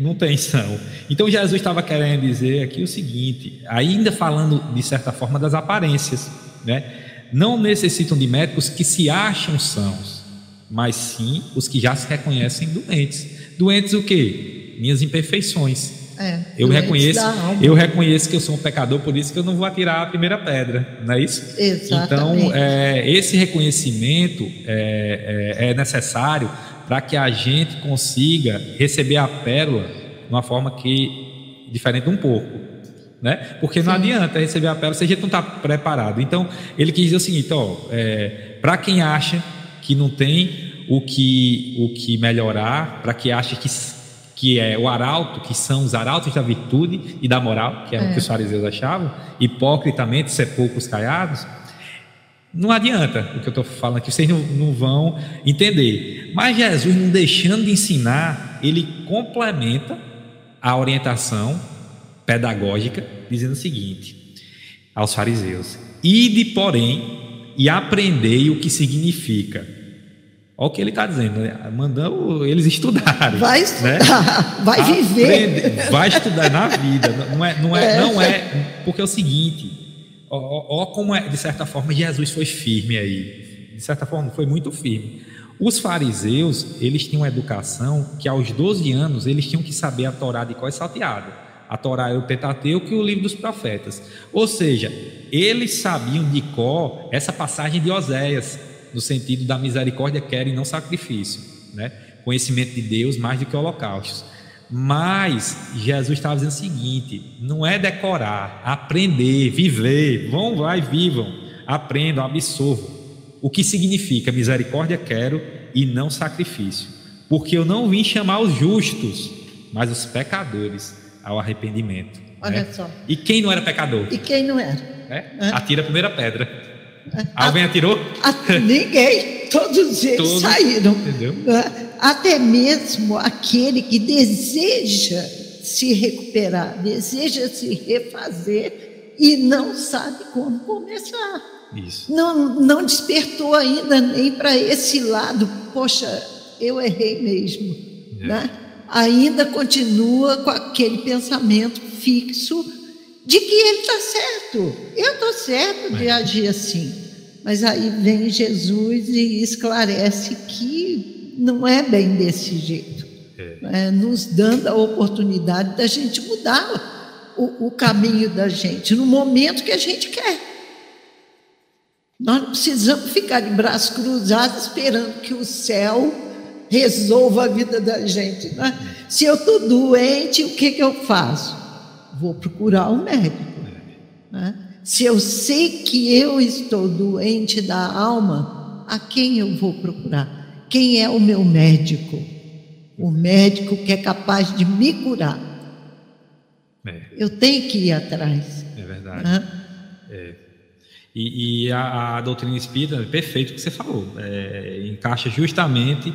não tem são. Então Jesus estava querendo dizer aqui o seguinte, ainda falando de certa forma das aparências, né? Não necessitam de médicos que se acham sãos, mas sim os que já se reconhecem doentes. Doentes o quê? Minhas imperfeições. É, Eu reconheço, eu reconheço que eu sou um pecador, por isso que eu não vou atirar a primeira pedra, não é isso? Exatamente. Então, é, esse reconhecimento é, é- é necessário para que a gente consiga receber a pérola de uma forma que diferente um pouco, né? Porque não adianta receber a pérola se a gente não está preparado. Então, ele quis dizer o seguinte, ó, para quem acha que não tem o que o que melhorar, para quem acha que que é o arauto, que são os arautos da virtude e da moral, que é, o que os fariseus achavam, hipocritamente ser poucos caiados, não adianta o que eu estou falando aqui, vocês não, não vão entender. Mas Jesus, não deixando de ensinar, ele complementa a orientação pedagógica, dizendo o seguinte aos fariseus: Ide, porém, e aprendei o que significa. Olha o que ele está dizendo, né? mandando eles estudarem. Vai né? estudar, vai viver. Vai estudar na vida. Não é, não é, não é porque é o seguinte, ó, ó, como é, de certa forma Jesus foi firme aí. De certa forma foi muito firme. Os fariseus, eles tinham uma educação que aos 12 anos eles tinham que saber a Torá de qual é salteado. A Torá é o Pentateuco e o livro dos profetas. Ou seja, eles sabiam de cor essa passagem de Oséias, no sentido da misericórdia quer e não sacrifício, né? Conhecimento de Deus mais do que holocaustos. Mas Jesus estava dizendo o seguinte: não é decorar, aprender, viver. Vão lá e vivam, aprendam, absorvam. O que significa misericórdia quero e não sacrifício? Porque eu não vim chamar os justos, mas os pecadores ao arrependimento. Olha né? só. E quem não era pecador? E quem não era? né? É. Atira a primeira pedra. Alguém atirou? A- ninguém, todos eles Todos, saíram. entendeu? né? Até mesmo aquele que deseja se recuperar, deseja se refazer e não sabe como começar. Isso. Não, não despertou ainda nem para esse lado. Poxa, eu errei mesmo. É. Né? Ainda continua com aquele pensamento fixo de que ele está certo. Eu estou certo de agir assim. Mas aí vem Jesus e esclarece que não é bem desse jeito. né? Nos dando a oportunidade da gente mudar o, o caminho da gente no momento que a gente quer. Nós não precisamos ficar de braços cruzados esperando que o céu resolva a vida da gente. né? Se eu estou doente, o que, que eu faço? Vou procurar um médico. né? Se eu sei que eu estou doente da alma, a quem eu vou procurar? Quem é o meu médico? O médico que é capaz de me curar. É, Eu tenho que ir atrás. é verdade. né? E, e a, a doutrina espírita, é perfeito o que você falou, é, encaixa justamente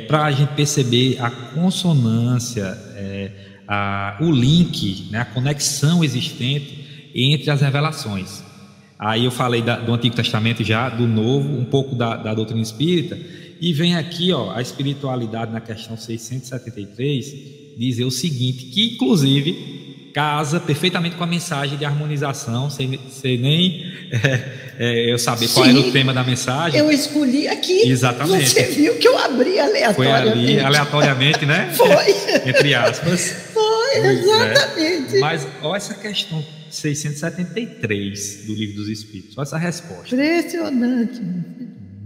para a gente perceber a consonância, é, a, o link, né, a conexão existente entre as revelações. Aí eu falei da- do Antigo Testamento já, do Novo, um pouco da, da doutrina espírita, e vem aqui ó, a espiritualidade na questão 673 dizer o seguinte, que inclusive casa perfeitamente com a mensagem de harmonização, sem, sem nem é, é, eu saber qual era o tema da mensagem. Eu escolhi aqui. Exatamente. Você viu que eu abri aleatoriamente. Foi ali, aleatoriamente, né? Foi. Entre aspas. Foi, é. exatamente. Mas olha essa questão 673 do Livro dos Espíritos. Olha essa resposta. Impressionante.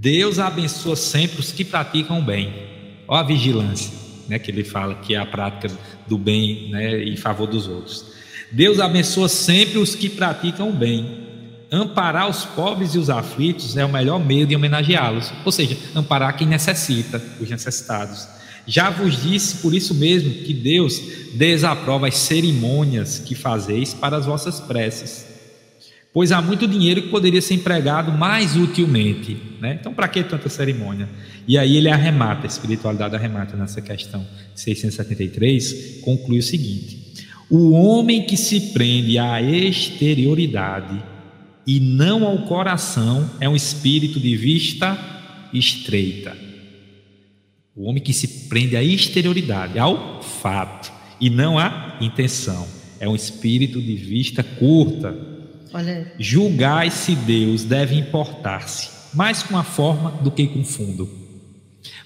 Deus abençoa sempre os que praticam o bem. Olha a vigilância, né, que ele fala que é a prática do bem, né, em favor dos outros. Deus abençoa sempre os que praticam o bem. Amparar os pobres e os aflitos é o melhor meio de homenageá-los, ou seja, amparar quem necessita, os necessitados. Já vos disse por isso mesmo que Deus desaprova as cerimônias que fazeis para as vossas preces pois há muito dinheiro que poderia ser empregado mais utilmente. Né? Então, para que tanta cerimônia? E aí ele arremata, a espiritualidade arremata nessa questão 673, conclui o seguinte: o homem que se prende à exterioridade e não ao coração é um espírito de vista estreita. O homem que se prende à exterioridade, ao fato, e não à intenção, é um espírito de vista curta. Julgai se Deus deve importar-se mais com a forma do que com o fundo,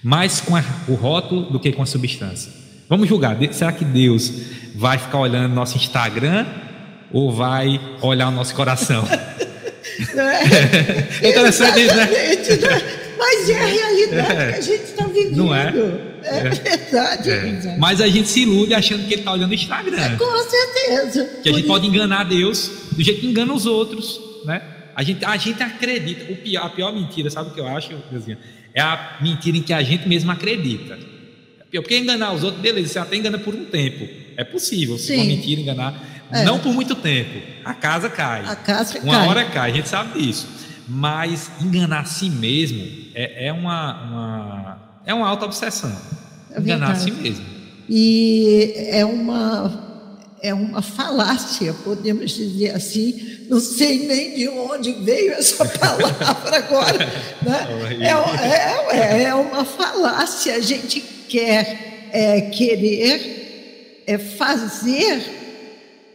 mais com a- o rótulo do que com a substância. Vamos julgar, será que Deus vai ficar olhando nosso Instagram ou vai olhar o nosso coração? É interessante isso, né? Né? Mas é a realidade É. que a gente está vivendo. Não é? É, É. verdade. É. Mas a gente se ilude achando que ele está olhando o Instagram. Com certeza. Que a gente Por pode enganar Deus do jeito que engana os outros, né? A gente, a gente acredita. O pior, a pior mentira, sabe o que eu acho, Deusinha? É a mentira em que a gente mesmo acredita. É pior, Porque enganar os outros, beleza, você até engana por um tempo. É possível, se uma mentira enganar. É. Não por muito tempo. A casa cai. A casa uma cai. hora cai, a gente sabe disso. Mas enganar a si mesmo é, é uma, uma- é uma alta obsessão. É enganar a si mesmo. E é uma, é uma falácia, podemos dizer assim. Não sei nem de onde veio essa palavra agora. Né? É, é, é uma falácia. A gente quer é, querer é fazer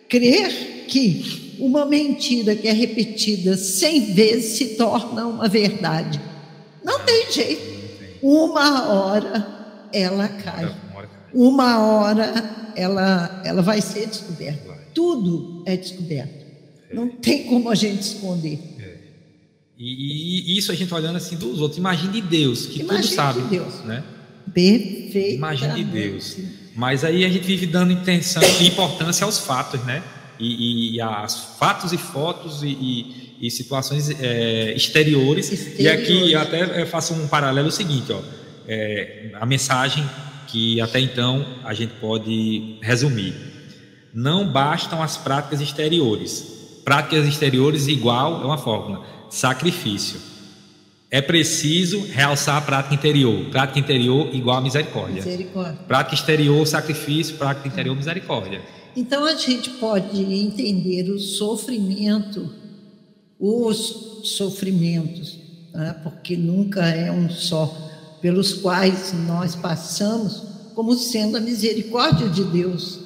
crer que uma mentira que é repetida cem vezes se torna uma verdade. Não tem jeito. Uma hora ela cai. Uma hora cai. Uma hora ela, ela vai ser descoberta. Vai. Tudo é descoberto. Não tem como a gente esconder. E, e isso a gente olhando assim dos outros. Imagine de Deus, que Imagine tudo sabe. de Deus. Né? Perfeito. Imagine de Deus. Mas aí a gente vive dando intenção e importância aos fatos, né? E, e a fatos e fotos e, e- e situações é, exteriores. E aqui Exteriores. eu até faço um paralelo seguinte, ó. É, a mensagem que até então a gente pode resumir. Não bastam as práticas exteriores. Práticas exteriores igual é uma fórmula: sacrifício. É preciso realçar a prática interior. Prática interior igual a misericórdia. Misericórdia. Prática exterior, sacrifício. Prática interior, misericórdia. Então a gente pode entender o sofrimento, os sofrimentos, né, porque nunca é um só, pelos quais nós passamos, como sendo a misericórdia de Deus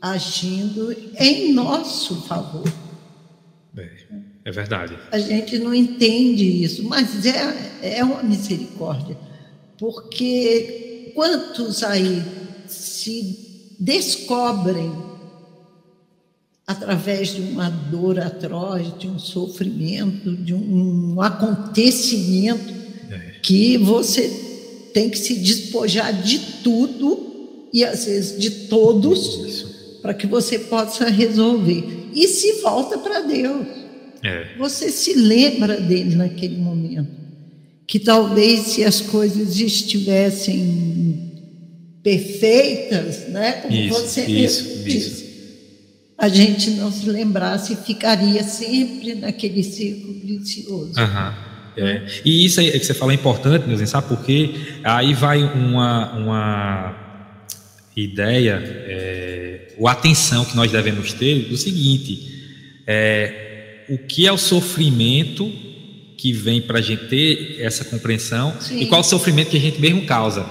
agindo em nosso favor. É, é verdade. A gente não entende isso, mas é, é uma misericórdia. Porque quantos aí se descobrem através de uma dor atroz, de um sofrimento, de um acontecimento. Que você tem que se despojar de tudo e às vezes de todos para que você possa resolver. E se volta para Deus. É. Você se lembra dele naquele momento. Que talvez se as coisas estivessem perfeitas, né? Como Isso, você isso, mesmo isso. disse, a gente não se lembrasse e ficaria sempre naquele círculo vicioso. Aham. É. E isso aí que você fala é importante, Neuzinho, sabe por quê? Aí vai uma, uma ideia, é, ou atenção que nós devemos ter do seguinte: é, o que é o sofrimento que vem para a gente ter essa compreensão Sim. e qual é o sofrimento que a gente mesmo causa.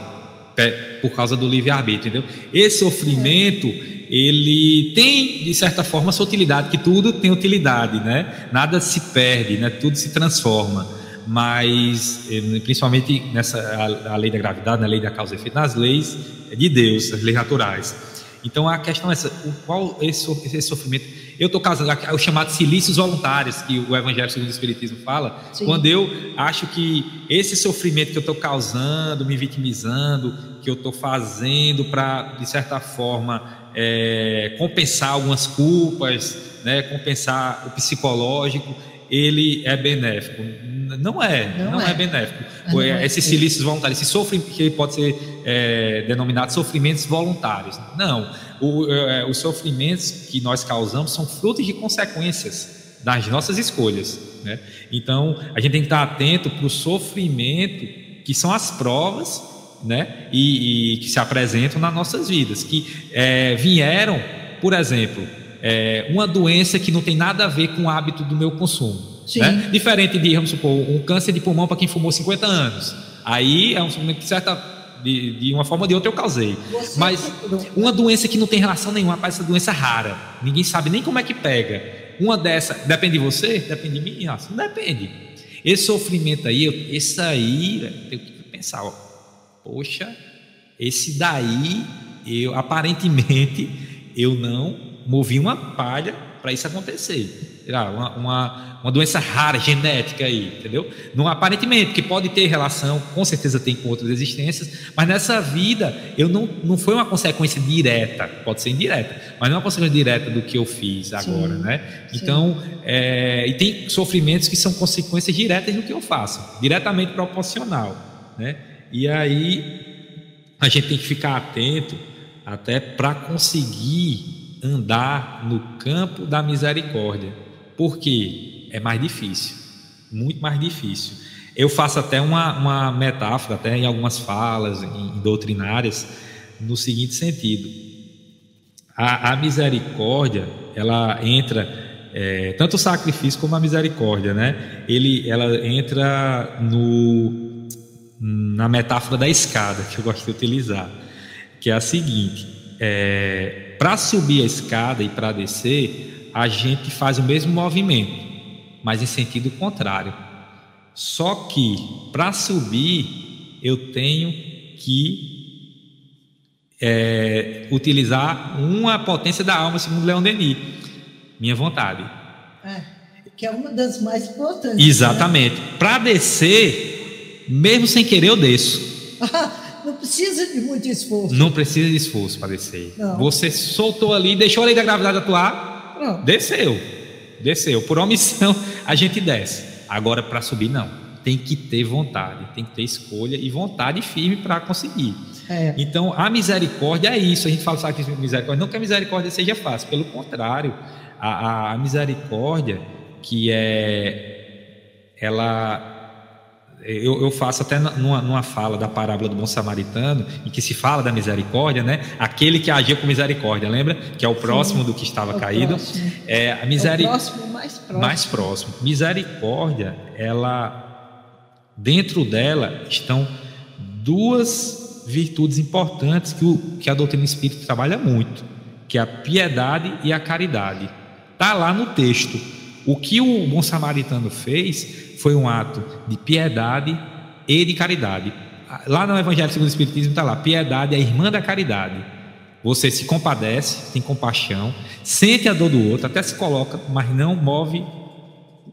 por causa do livre-arbítrio, entendeu? Esse sofrimento, ele tem, de certa forma, sua utilidade, que tudo tem utilidade, né? Nada se perde, né? Tudo se transforma. Mas, eh, principalmente nessa a, a lei da gravidade, na lei da causa e efeito, nas leis de Deus, as leis naturais. Então, a questão é essa, o, qual esse, esse sofrimento eu estou casando, o chamado silícios voluntários, que o Evangelho segundo o Espiritismo fala, Sim. quando eu acho que esse sofrimento que eu estou causando, me vitimizando, que eu estou fazendo para, de certa forma, é, compensar algumas culpas, né, compensar o psicológico, ele é benéfico. Não é, não, não é. é. benéfico. Não é. Esses silícios voluntários, esse sofrimento que pode ser é, denominado sofrimentos voluntários. Não, o, é, os sofrimentos que nós causamos são frutos de consequências das nossas escolhas. Né? Então, a gente tem que estar atento para o sofrimento, que são as provas né? e, e que se apresentam nas nossas vidas, que é, vieram, por exemplo, é, uma doença que não tem nada a ver com o hábito do meu consumo. Né? Diferente de, vamos supor, um câncer de pulmão para quem fumou 50 anos. Aí é um sofrimento que certa de, de, uma forma ou de outra eu causei. Você Mas uma doença que não tem relação nenhuma, parece essa doença rara. Ninguém sabe nem como é que pega. Uma dessa, depende de você? Depende de mim? Não depende. Esse sofrimento aí, eu, esse aí, eu tenho que pensar, ó, poxa, esse daí, eu aparentemente, eu não movi uma palha para isso acontecer. Uma, uma, uma, doença rara, genética aí, entendeu? Não aparentemente, que pode ter relação, com certeza tem com outras existências, mas nessa vida eu não, não foi uma consequência direta, pode ser indireta, mas não é uma consequência direta do que eu fiz agora, Sim. né? Então, é, e tem sofrimentos que são consequências diretas do que eu faço, diretamente proporcional, né? E aí a gente tem que ficar atento até para conseguir andar no campo da misericórdia, porque é mais difícil, muito mais difícil. Eu faço até uma, uma metáfora, até em algumas falas em, em doutrinárias, no seguinte sentido: a, a misericórdia, ela entra é, tanto o sacrifício como a misericórdia, né? Ele, ela entra no, na metáfora da escada que eu gosto de utilizar, que é a seguinte: é, para subir a escada e para descer, a gente faz o mesmo movimento, mas em sentido contrário. Só que para subir, eu tenho que é, utilizar uma potência da alma, segundo Leon Denis, minha vontade. É, que é uma das mais importantes. Né? Exatamente. Né? Para descer, mesmo sem querer, eu desço. Não precisa de muito esforço. Não precisa de esforço para descer. Não. Você soltou ali, deixou a lei da gravidade atuar, não. desceu. Desceu. Por omissão, a gente desce. Agora, para subir, não. Tem que ter vontade, tem que ter escolha e vontade firme para conseguir. É. Então, a misericórdia é isso. A gente fala sabe, misericórdia. Não que a misericórdia seja fácil, pelo contrário. A, a, a misericórdia, que é. Ela eu, eu, faço até numa, numa, fala da parábola do bom samaritano, em que se fala da misericórdia, né? Aquele que agiu com misericórdia, lembra? Que é o próximo Sim, do que estava é caído. Próximo. É a miseric... é o próximo mais próximo. Mais próximo. Misericórdia, ela dentro dela estão duas virtudes importantes que, o, que a doutrina espírita trabalha muito, que é a piedade e a caridade. Está lá no texto. O que o bom samaritano fez foi um ato de piedade e de caridade. Lá no Evangelho segundo o Espiritismo está lá: piedade é a irmã da caridade. Você se compadece, tem compaixão, sente a dor do outro, até se coloca, mas não move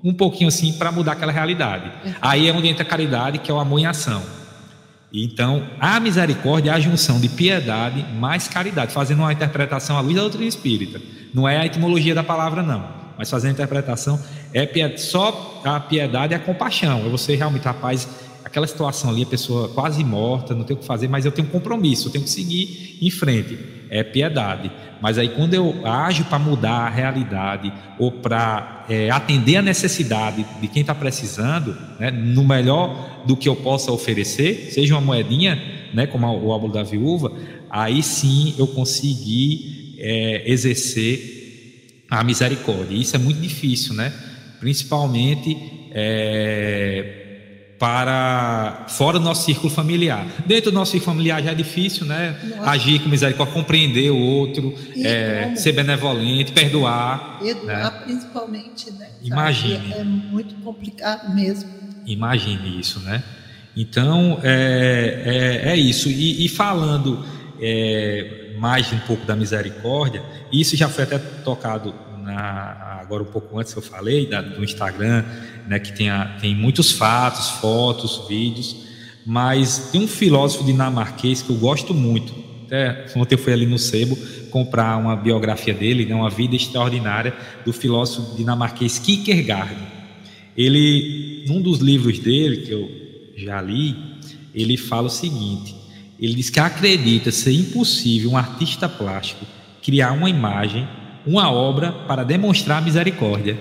um pouquinho assim para mudar aquela realidade. Aí é onde entra a caridade, que é o amor em ação. Então, a misericórdia é a junção de piedade mais caridade, fazendo uma interpretação à luz da doutrina espírita. Não é a etimologia da palavra, não mas fazendo a interpretação, é só a piedade e a compaixão. É você realmente, rapaz, aquela situação ali, a pessoa quase morta, não tem o que fazer, mas eu tenho um compromisso, eu tenho que seguir em frente. É piedade. Mas aí quando eu ajo para mudar a realidade ou para é, atender a necessidade de quem está precisando, né, no melhor do que eu possa oferecer, seja uma moedinha, né, como o óbolo da viúva, aí sim eu consegui é, exercer a misericórdia. Isso é muito difícil, né? Principalmente é, para fora do nosso círculo familiar. Dentro do nosso círculo familiar já é difícil, né? Nossa. Agir com misericórdia, compreender o outro, é, ser benevolente, perdoar. Perdoar, né? principalmente, né? Imagine. É muito complicado mesmo. Imagine isso, né? Então, é, é, é isso. E, e falando é, mais um pouco da misericórdia, isso já foi até tocado na, agora um pouco antes que eu falei, da, do Instagram, né, que tem, a, tem muitos fatos, fotos, vídeos, mas tem um filósofo dinamarquês que eu gosto muito. Até ontem eu fui ali no Sebo comprar uma biografia dele, né, uma vida extraordinária do filósofo dinamarquês Kierkegaard. Ele, num dos livros dele que eu já li, ele fala o seguinte: ele diz que acredita ser impossível um artista plástico criar uma imagem uma obra para demonstrar misericórdia.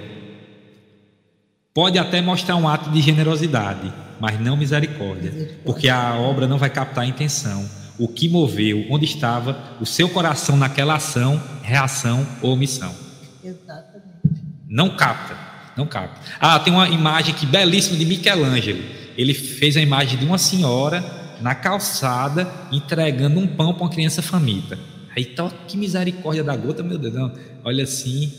Pode até mostrar um ato de generosidade, mas não misericórdia, porque a obra não vai captar a intenção, o que moveu, onde estava o seu coração naquela ação, reação ou omissão. Exatamente. Não capta, não capta. Ah, tem uma imagem que belíssima de Michelangelo. Ele fez a imagem de uma senhora na calçada entregando um pão para uma criança faminta. Aí tá, que misericórdia da gota, meu Deus. Não, olha assim,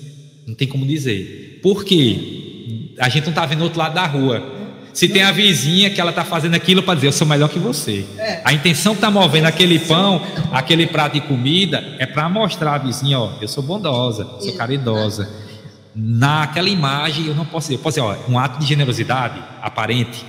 não tem como dizer. Por quê? A gente não está vendo o outro lado da rua. Se tem a vizinha que ela está fazendo aquilo para dizer, eu sou melhor que você. É. A intenção que está movendo aquele pão, aquele prato de comida, é para mostrar à vizinha, ó, eu sou bondosa, sou caridosa. Naquela imagem eu não posso dizer, posso dizer, ó, um ato de generosidade aparente,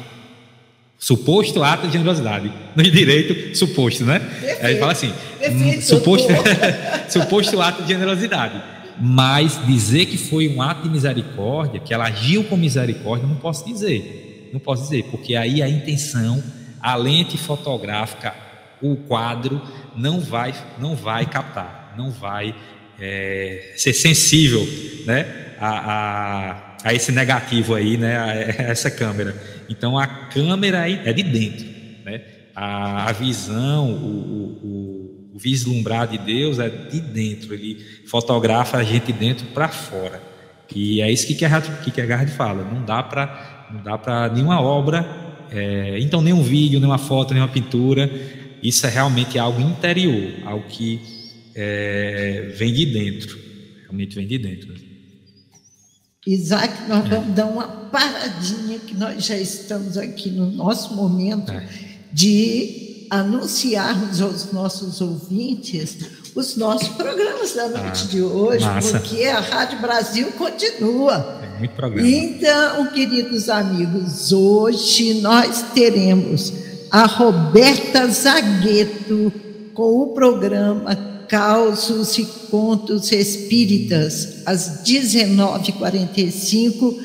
Suposto ato de generosidade. No direito, suposto, né? Perfeito. Aí fala assim: Perfeito, suposto, suposto ato de generosidade. Mas dizer que foi um ato de misericórdia, que ela agiu com misericórdia, não posso dizer. Não posso dizer, porque aí a intenção, a lente fotográfica, o quadro não vai, não vai captar, não vai é, ser sensível, né? A, a, a, esse negativo aí, né? A, a essa câmera. Então a câmera é de dentro, né? a, a visão, o, o, o, vislumbrar de Deus é de dentro, ele fotografa a gente dentro para fora. E é isso que Kierkegaard fala, não dá para não dá para nenhuma obra, é, então nenhum vídeo, nenhuma foto, nenhuma pintura, isso é realmente algo interior, algo que é, vem de dentro, realmente vem de dentro. Isaac, nós vamos dar uma paradinha, que nós já estamos aqui no nosso momento é. de anunciarmos aos nossos ouvintes os nossos programas da noite ah, de hoje, massa. porque a Rádio Brasil continua. Tem muito programa. Então, queridos amigos, hoje nós teremos a Roberta Zagueto com o programa Causos e Contos Espíritas, às 19h45,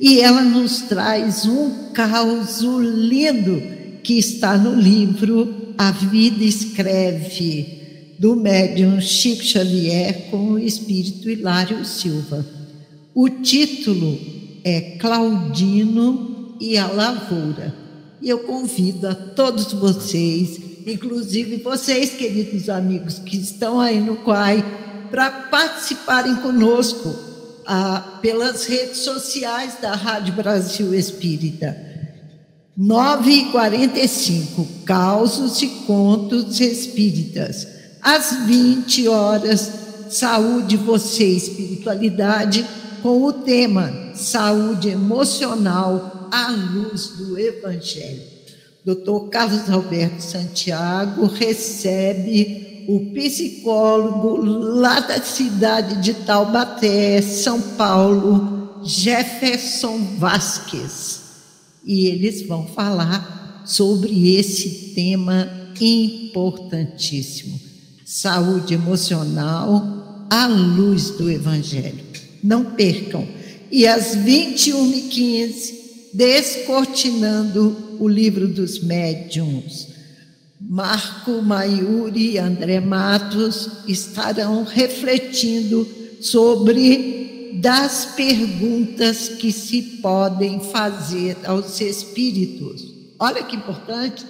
e ela nos traz um caos lindo que está no livro A Vida Escreve, do médium Chico Xavier com o espírito Hilário Silva. O título é Claudino e a Lavoura. E eu convido a todos vocês inclusive vocês, queridos amigos, que estão aí no Quai, para participarem conosco ah, pelas redes sociais da Rádio Brasil Espírita. 9h45, Causos e Contos Espíritas. Às 20 horas, Saúde, Você Espiritualidade, com o tema Saúde Emocional à Luz do Evangelho. Dr. Carlos Alberto Santiago recebe o psicólogo lá da cidade de Taubaté, São Paulo, Jefferson Vasques. E eles vão falar sobre esse tema importantíssimo: saúde emocional à luz do Evangelho. Não percam. E às 21h15, descortinando o livro dos médiuns. Marco Maiuri e André Matos estarão refletindo sobre das perguntas que se podem fazer aos espíritos. Olha que importante.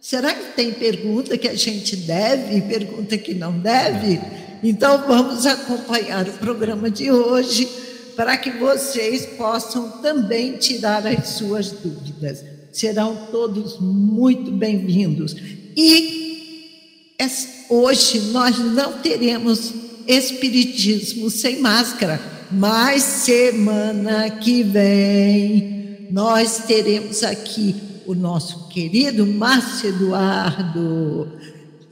Será que tem pergunta que a gente deve e pergunta que não deve? Então vamos acompanhar o programa de hoje para que vocês possam também tirar as suas dúvidas. Serão todos muito bem-vindos. E hoje nós não teremos Espiritismo sem máscara, mas semana que vem nós teremos aqui o nosso querido Márcio Eduardo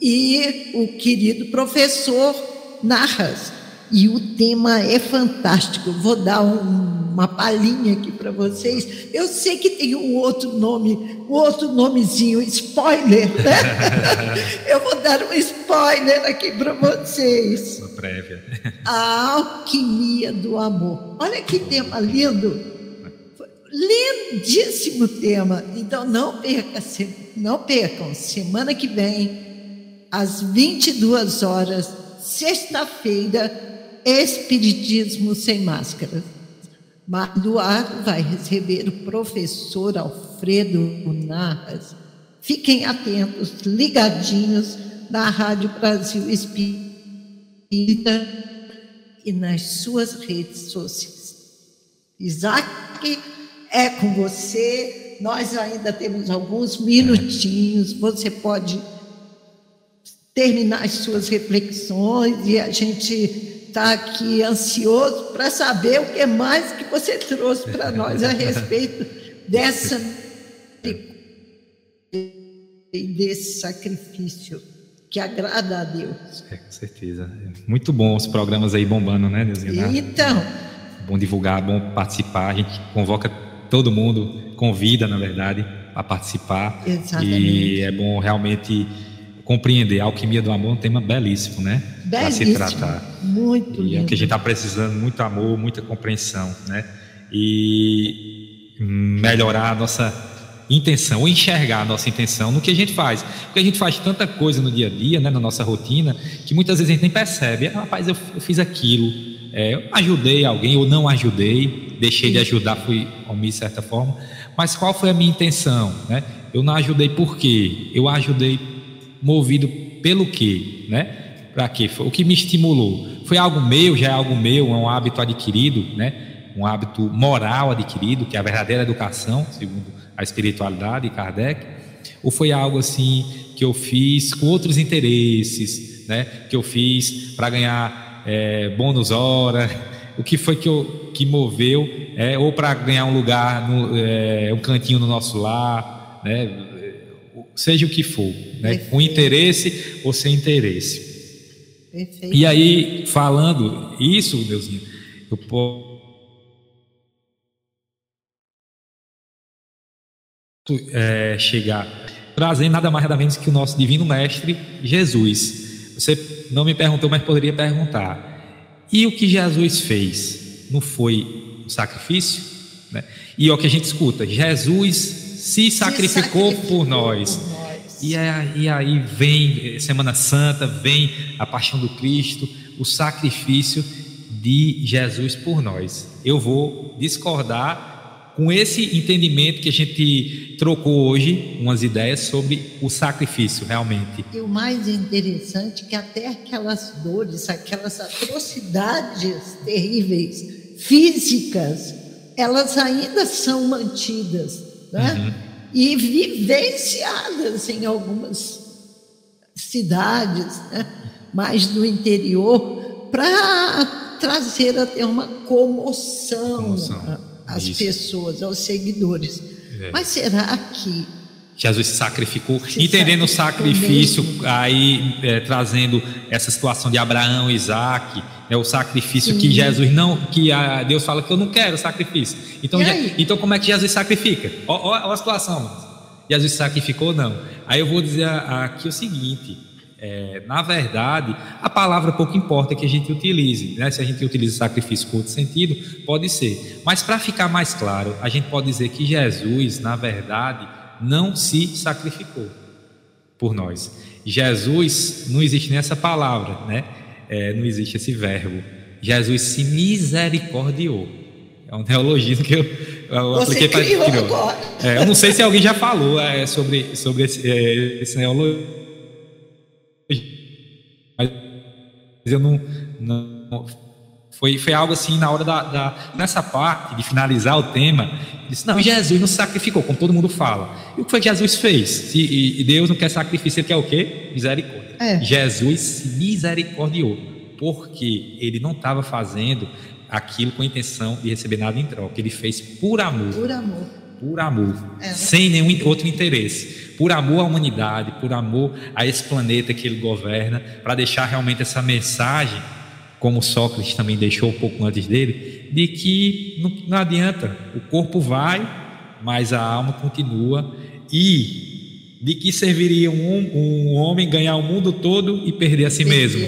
e o querido professor Narras. E o tema é fantástico. Vou dar um, uma palhinha aqui para vocês. Eu sei que tem um outro nome, um outro nomezinho, spoiler, né? Eu vou dar um spoiler aqui para vocês. Uma prévia. A alquimia do amor. Olha que tema lindo. Lindíssimo tema. Então não perca, não percam. Semana que vem, às 22 horas, sexta-feira, Espiritismo sem máscara. Marduardo vai receber o professor Alfredo Narras. Fiquem atentos, ligadinhos na Rádio Brasil Espírita e nas suas redes sociais. Isaac, é com você. Nós ainda temos alguns minutinhos. Você pode terminar as suas reflexões e a gente está aqui ansioso para saber o que mais que você trouxe para nós a respeito dessa desse sacrifício que agrada a Deus. É, com certeza. Muito bom os programas aí bombando, né, Neuzinha? Então. Bom divulgar, bom participar. A gente convoca todo mundo, convida, na verdade, a participar. Exatamente. E é bom realmente compreender. A alquimia do amor é um tema belíssimo, né? Para se tratar. Muito e lindo. é o que a gente está precisando, muito amor, muita compreensão, né? E melhorar a nossa intenção, ou enxergar a nossa intenção no que a gente faz. Porque a gente faz tanta coisa no dia a dia, né, na nossa rotina, que muitas vezes a gente nem percebe. Ah, rapaz, eu, eu fiz aquilo, é, eu ajudei alguém ou não ajudei, deixei de ajudar, fui omisso de certa forma. Mas qual foi a minha intenção? Né? Eu não ajudei por quê? Eu ajudei movido pelo quê, né? Para quê? O que me estimulou? Foi algo meu, já é algo meu, é um hábito adquirido, né? Um hábito moral adquirido, que é a verdadeira educação, segundo a espiritualidade de Kardec, ou foi algo assim que eu fiz com outros interesses, né? Que eu fiz para ganhar é, bônus hora, o que foi que, eu, que moveu, é, ou para ganhar um lugar, no, é, um cantinho no nosso lar, né? Seja o que for, né? com interesse ou sem interesse. Perfeito. E aí, falando isso, Deusinho, eu posso é, chegar trazendo nada mais nada menos que o nosso divino mestre Jesus. Você não me perguntou, mas poderia perguntar. E o que Jesus fez? Não foi o sacrifício? Né? E é o que a gente escuta: Jesus se sacrificou, por, nós. por nós. E aí, e aí vem Semana Santa, vem a paixão do Cristo, o sacrifício de Jesus por nós. Eu vou discordar com esse entendimento que a gente trocou hoje, umas ideias sobre o sacrifício realmente. E o mais interessante é que até aquelas dores, aquelas atrocidades terríveis físicas, elas ainda são mantidas né? Uhum. e vivenciadas em algumas cidades, né? mais no interior, para trazer até uma comoção, comoção. às Isso. pessoas, aos seguidores. É. Mas será que Jesus se sacrificou, se entendendo o sacrifício, mesmo. aí é, trazendo essa situação de Abraão, Isaac, é o sacrifício Sim. que Jesus não, que a, Deus fala que eu não quero sacrifício. Então, já, então como é que Jesus sacrifica? Olha a situação. Jesus sacrificou não. Aí eu vou dizer aqui o seguinte: é, na verdade, a palavra pouco importa que a gente utilize. Né? Se a gente utiliza sacrifício com outro sentido, pode ser. Mas para ficar mais claro, a gente pode dizer que Jesus, na verdade, não se sacrificou por nós. Jesus, não existe nessa palavra, né? É, não existe esse verbo. Jesus se misericordiou. É um neologismo que eu, eu apliquei para criou. É, eu não sei se alguém já falou é, sobre, sobre esse, é, esse neologismo, mas eu não, não Foi, foi algo assim, na hora da, da, Nessa parte de finalizar o tema, disse: Não, Jesus não sacrificou, como todo mundo fala. E o que foi que Jesus fez? E, e Deus não quer sacrifício, ele quer o quê? Misericórdia. É. Jesus se misericordiou, porque ele não estava fazendo aquilo com a intenção de receber nada em troca. Ele fez por amor. Por amor. Por amor. É. Sem nenhum outro interesse. Por amor à humanidade, por amor a esse planeta que ele governa, para deixar realmente essa mensagem como Sócrates também deixou um pouco antes dele, de que não, não adianta, o corpo vai, mas a alma continua, e de que serviria um, um homem ganhar o mundo todo e perder a si mesmo?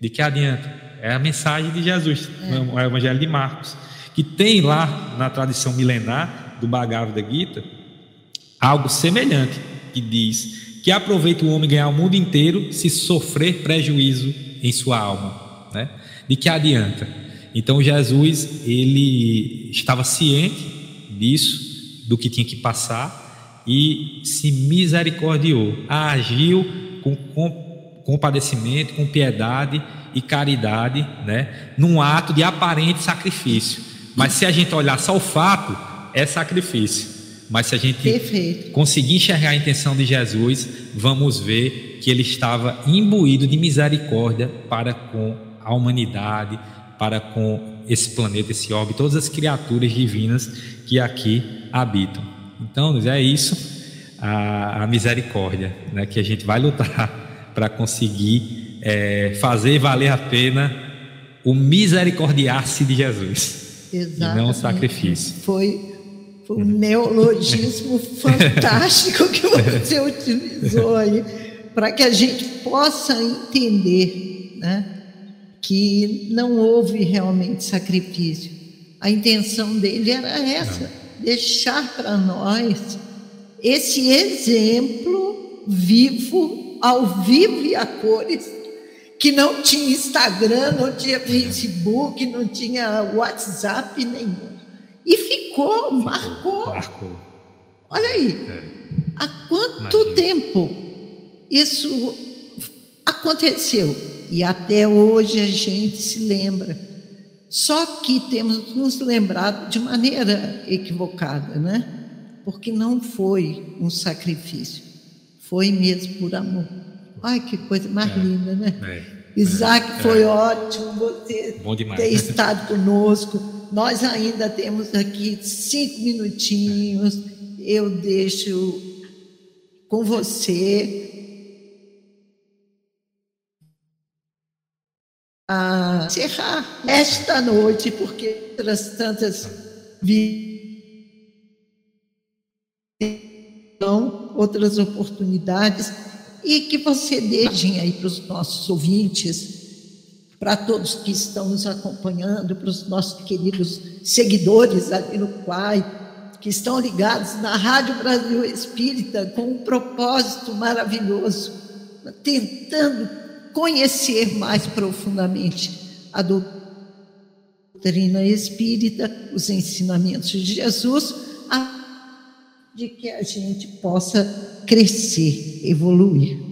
De que adianta? É a mensagem de Jesus, é. o Evangelho de Marcos, que tem lá na tradição milenar do Bhagavad Gita algo semelhante, que diz que aproveita o homem ganhar o mundo inteiro se sofrer prejuízo em sua alma, né? De que adianta? Então Jesus ele estava ciente disso, do que tinha que passar e se misericordiou, agiu com, com compadecimento, com piedade e caridade, né? Num ato de aparente sacrifício. Mas se a gente olhar só o fato, é sacrifício. Mas se a gente Perfeito. conseguir enxergar a intenção de Jesus, vamos ver que ele estava imbuído de misericórdia para com a humanidade, para com esse planeta, esse orbe, todas as criaturas divinas que aqui habitam. Então, é isso, a, a misericórdia, né, que a gente vai lutar para conseguir é, fazer valer a pena o misericordiar-se de Jesus. Exatamente. E não o sacrifício. Foi um neologismo fantástico que você utilizou aí, para que a gente possa entender né, que não houve realmente sacrifício. A intenção dele era essa, deixar para nós esse exemplo vivo, ao vivo e a cores, que não tinha Instagram, não tinha Facebook, não tinha WhatsApp nenhum. E ficou, marcou. Marcou. Olha aí. É. Há quanto Imagina. tempo isso aconteceu? E até hoje a gente se lembra. Só que temos nos lembrado de maneira equivocada, né? Porque não foi um sacrifício, foi mesmo por amor. Ai, que coisa mais é, linda, né? É, Isaac, é, foi ótimo você ter estado conosco nós ainda temos aqui cinco minutinhos. Eu deixo com você encerrar esta noite, porque outras tantas virão outras oportunidades e que você deixem aí para os nossos ouvintes para todos que estão nos acompanhando, para os nossos queridos seguidores ali no Quai, que estão ligados na Rádio Brasil Espírita com um propósito maravilhoso, tentando conhecer mais profundamente a doutrina espírita, os ensinamentos de Jesus, a de que a gente possa crescer, evoluir.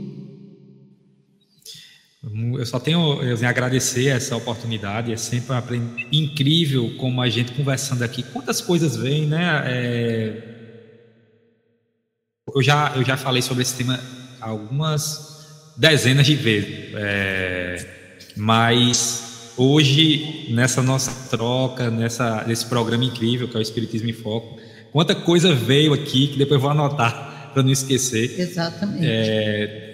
Eu só tenho a agradecer essa oportunidade, é sempre um aprendizado incrível como a gente conversando aqui, quantas coisas vêm, né? É... Eu, já, eu já falei sobre esse tema algumas dezenas de vezes, é... mas hoje, nessa nossa troca, nessa, nesse programa incrível que é o Espiritismo em Foco, quanta coisa veio aqui que depois eu vou anotar para não esquecer. Exatamente. É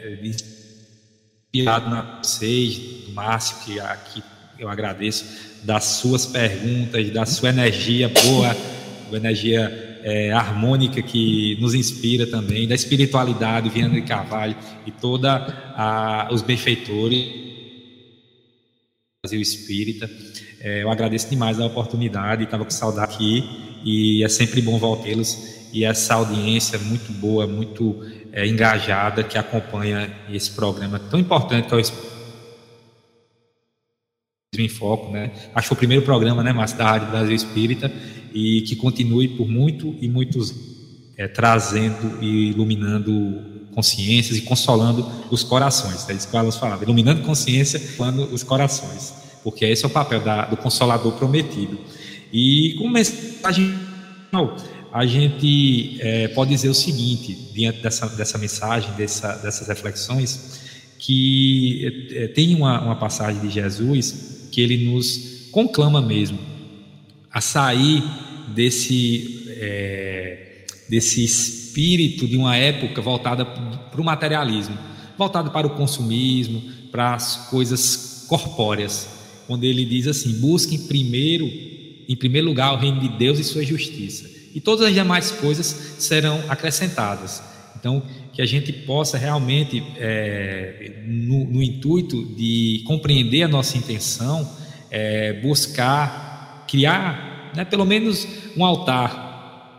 inspirado na vocês, do Márcio, que aqui eu agradeço, das suas perguntas, da sua energia boa, uma energia é, harmônica que nos inspira também, da espiritualidade, Viana de Carvalho e toda os benfeitores Brasil Espírita. É, eu agradeço demais a oportunidade, estava com saudade aqui e é sempre bom voltê-los e essa audiência muito boa, muito é, engajada que acompanha esse programa tão importante que é o Espiritismo em Foco, né? Acho que o primeiro programa, né, Márcio, da Rádio Brasil Espírita e que continue por muito e muitos é, trazendo e iluminando consciências e consolando os corações. É isso que o Alan falava, iluminando consciência, quando os corações. porque esse é o papel da, do Consolador prometido. E como mensagem a gente é, pode dizer o seguinte, diante dessa, dessa mensagem, dessa, dessas reflexões, que é, tem uma, uma passagem de Jesus que ele nos conclama mesmo a sair desse, é, desse espírito de uma época voltada para o materialismo, voltada para o consumismo, para as coisas corpóreas, onde ele diz assim: busquem primeiro, em primeiro lugar, o reino de Deus e sua justiça, e todas as demais coisas serão acrescentadas. Então, que a gente possa realmente, é, no, no, intuito de compreender a nossa intenção, é, buscar criar, né, pelo menos um altar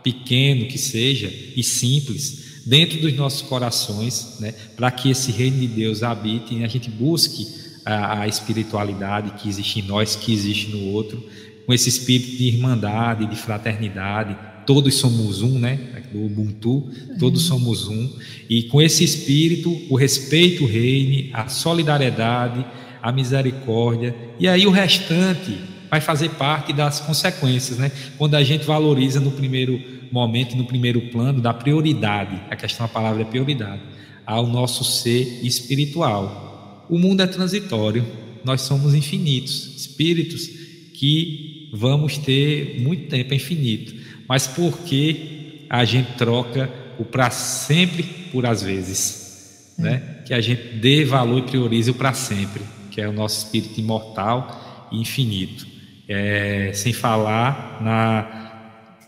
pequeno que seja e simples dentro dos nossos corações, né, para que esse reino de Deus habite e a gente busque a, a espiritualidade que existe em nós, que existe no outro, com esse espírito de irmandade, de fraternidade, todos somos um, né? Do Ubuntu, todos somos um. E com esse espírito, o respeito reine, a solidariedade, a misericórdia, e aí o restante vai fazer parte das consequências, né? Quando a gente valoriza no primeiro momento, no primeiro plano, da prioridade, a questão da palavra é prioridade, ao nosso ser espiritual. O mundo é transitório, nós somos infinitos, espíritos que vamos ter muito tempo, é infinito mas porque a gente troca o para sempre por às vezes, é. né? Que a gente dê valor e priorize o para sempre, que é o nosso espírito imortal e infinito. É, sem falar na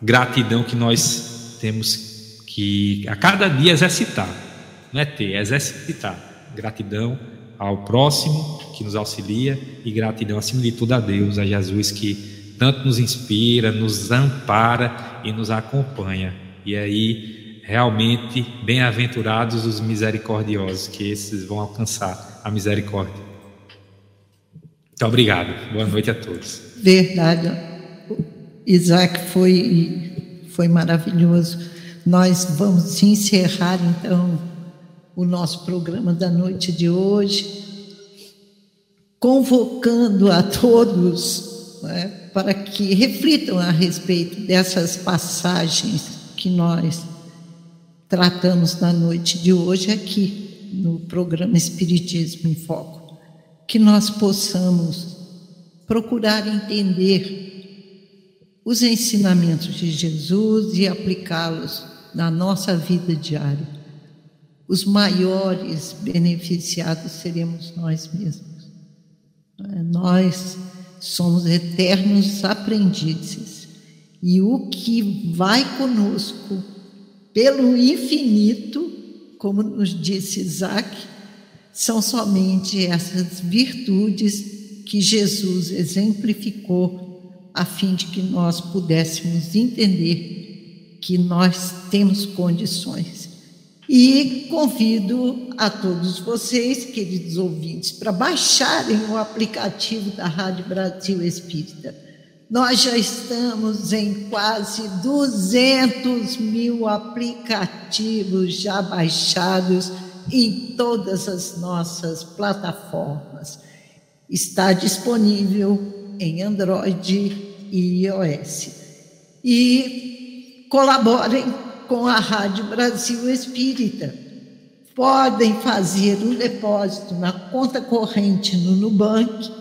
gratidão que nós temos que a cada dia exercitar, não é ter, é exercitar. Gratidão ao próximo que nos auxilia e gratidão acima de tudo a Deus, a Jesus que tanto nos inspira, nos ampara e nos acompanha. E aí, realmente, bem-aventurados os misericordiosos, que esses vão alcançar a misericórdia. Muito obrigado. Boa noite a todos. Verdade. Isaac foi, foi maravilhoso. Nós vamos encerrar, então, o nosso programa da noite de hoje, convocando a todos né, para que reflitam a respeito dessas passagens que nós tratamos na noite de hoje aqui no programa Espiritismo em Foco. Que nós possamos procurar entender os ensinamentos de Jesus e aplicá-los na nossa vida diária. Os maiores beneficiados seremos nós mesmos. Nós somos eternos aprendizes. E o que vai conosco pelo infinito, como nos disse Isaac, são somente essas virtudes que Jesus exemplificou a fim de que nós pudéssemos entender que nós temos condições e convido a todos vocês, queridos ouvintes, para baixarem o aplicativo da Rádio Brasil Espírita. Nós já estamos em quase 200 mil aplicativos já baixados em todas as nossas plataformas. Está disponível em Android e iOS. E colaborem com a Rádio Brasil Espírita. Podem fazer um depósito na conta corrente no Nubank,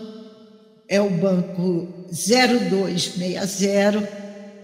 é o banco 0260,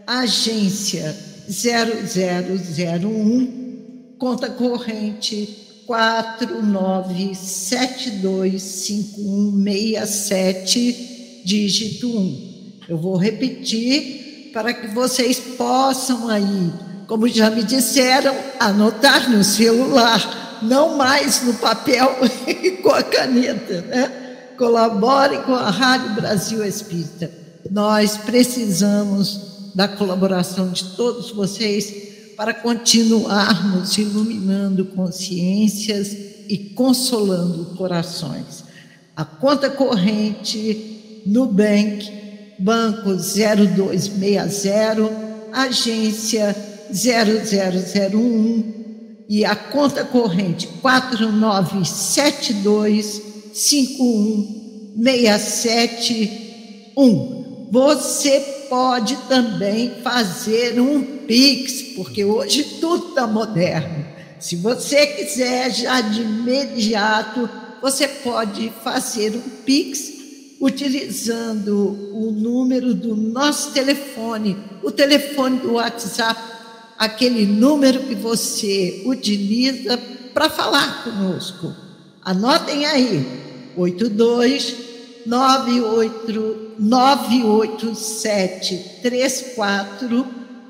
agência 0001, conta corrente 49725167, dígito 1. Eu vou repetir para que vocês possam aí como já me disseram, anotar no celular, não mais no papel e com a caneta, né? Colabore com a Rádio Brasil Espírita. Nós precisamos da colaboração de todos vocês para continuarmos iluminando consciências e consolando corações. A conta corrente Nubank, Banco 0260, agência 0001 e a conta corrente 497251 671. Você pode também fazer um Pix, porque hoje tudo está moderno. Se você quiser já de imediato, você pode fazer um Pix utilizando o número do nosso telefone, o telefone do WhatsApp, aquele número que você utiliza para falar conosco. Anotem aí, 82 98 987 34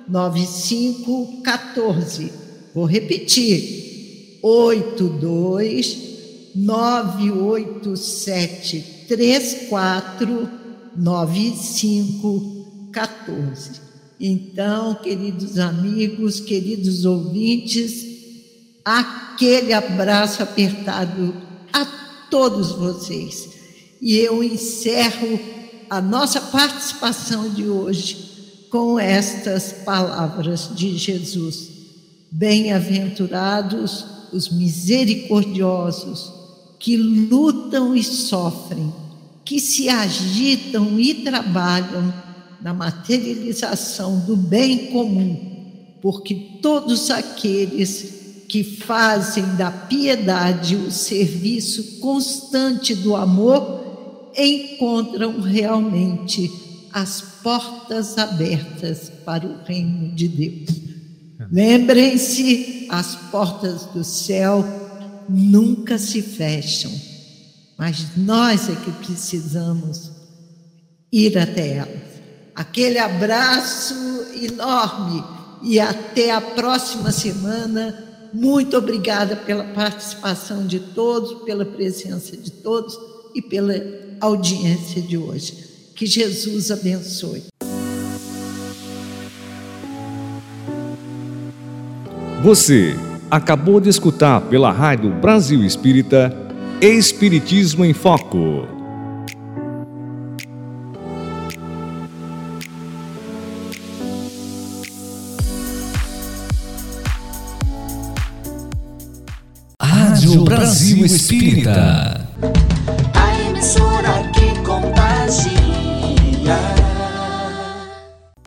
95 14. Vou repetir. 82 987 34 95 14. Então, queridos amigos, queridos ouvintes, aquele abraço apertado a todos vocês. E eu encerro a nossa participação de hoje com estas palavras de Jesus. Bem-aventurados os misericordiosos que lutam e sofrem, que se agitam e trabalham na materialização do bem comum, porque todos aqueles que fazem da piedade o serviço constante do amor encontram realmente as portas abertas para o reino de Deus. Lembrem-se, as portas do céu nunca se fecham, mas nós é que precisamos ir até elas. Aquele abraço enorme e até a próxima semana muito obrigada pela participação de todos, pela presença de todos e pela audiência de hoje. Que Jesus abençoe. Você acabou de escutar pela Rádio Brasil Espírita Espiritismo em Foco. Rádio Brasil Espírita.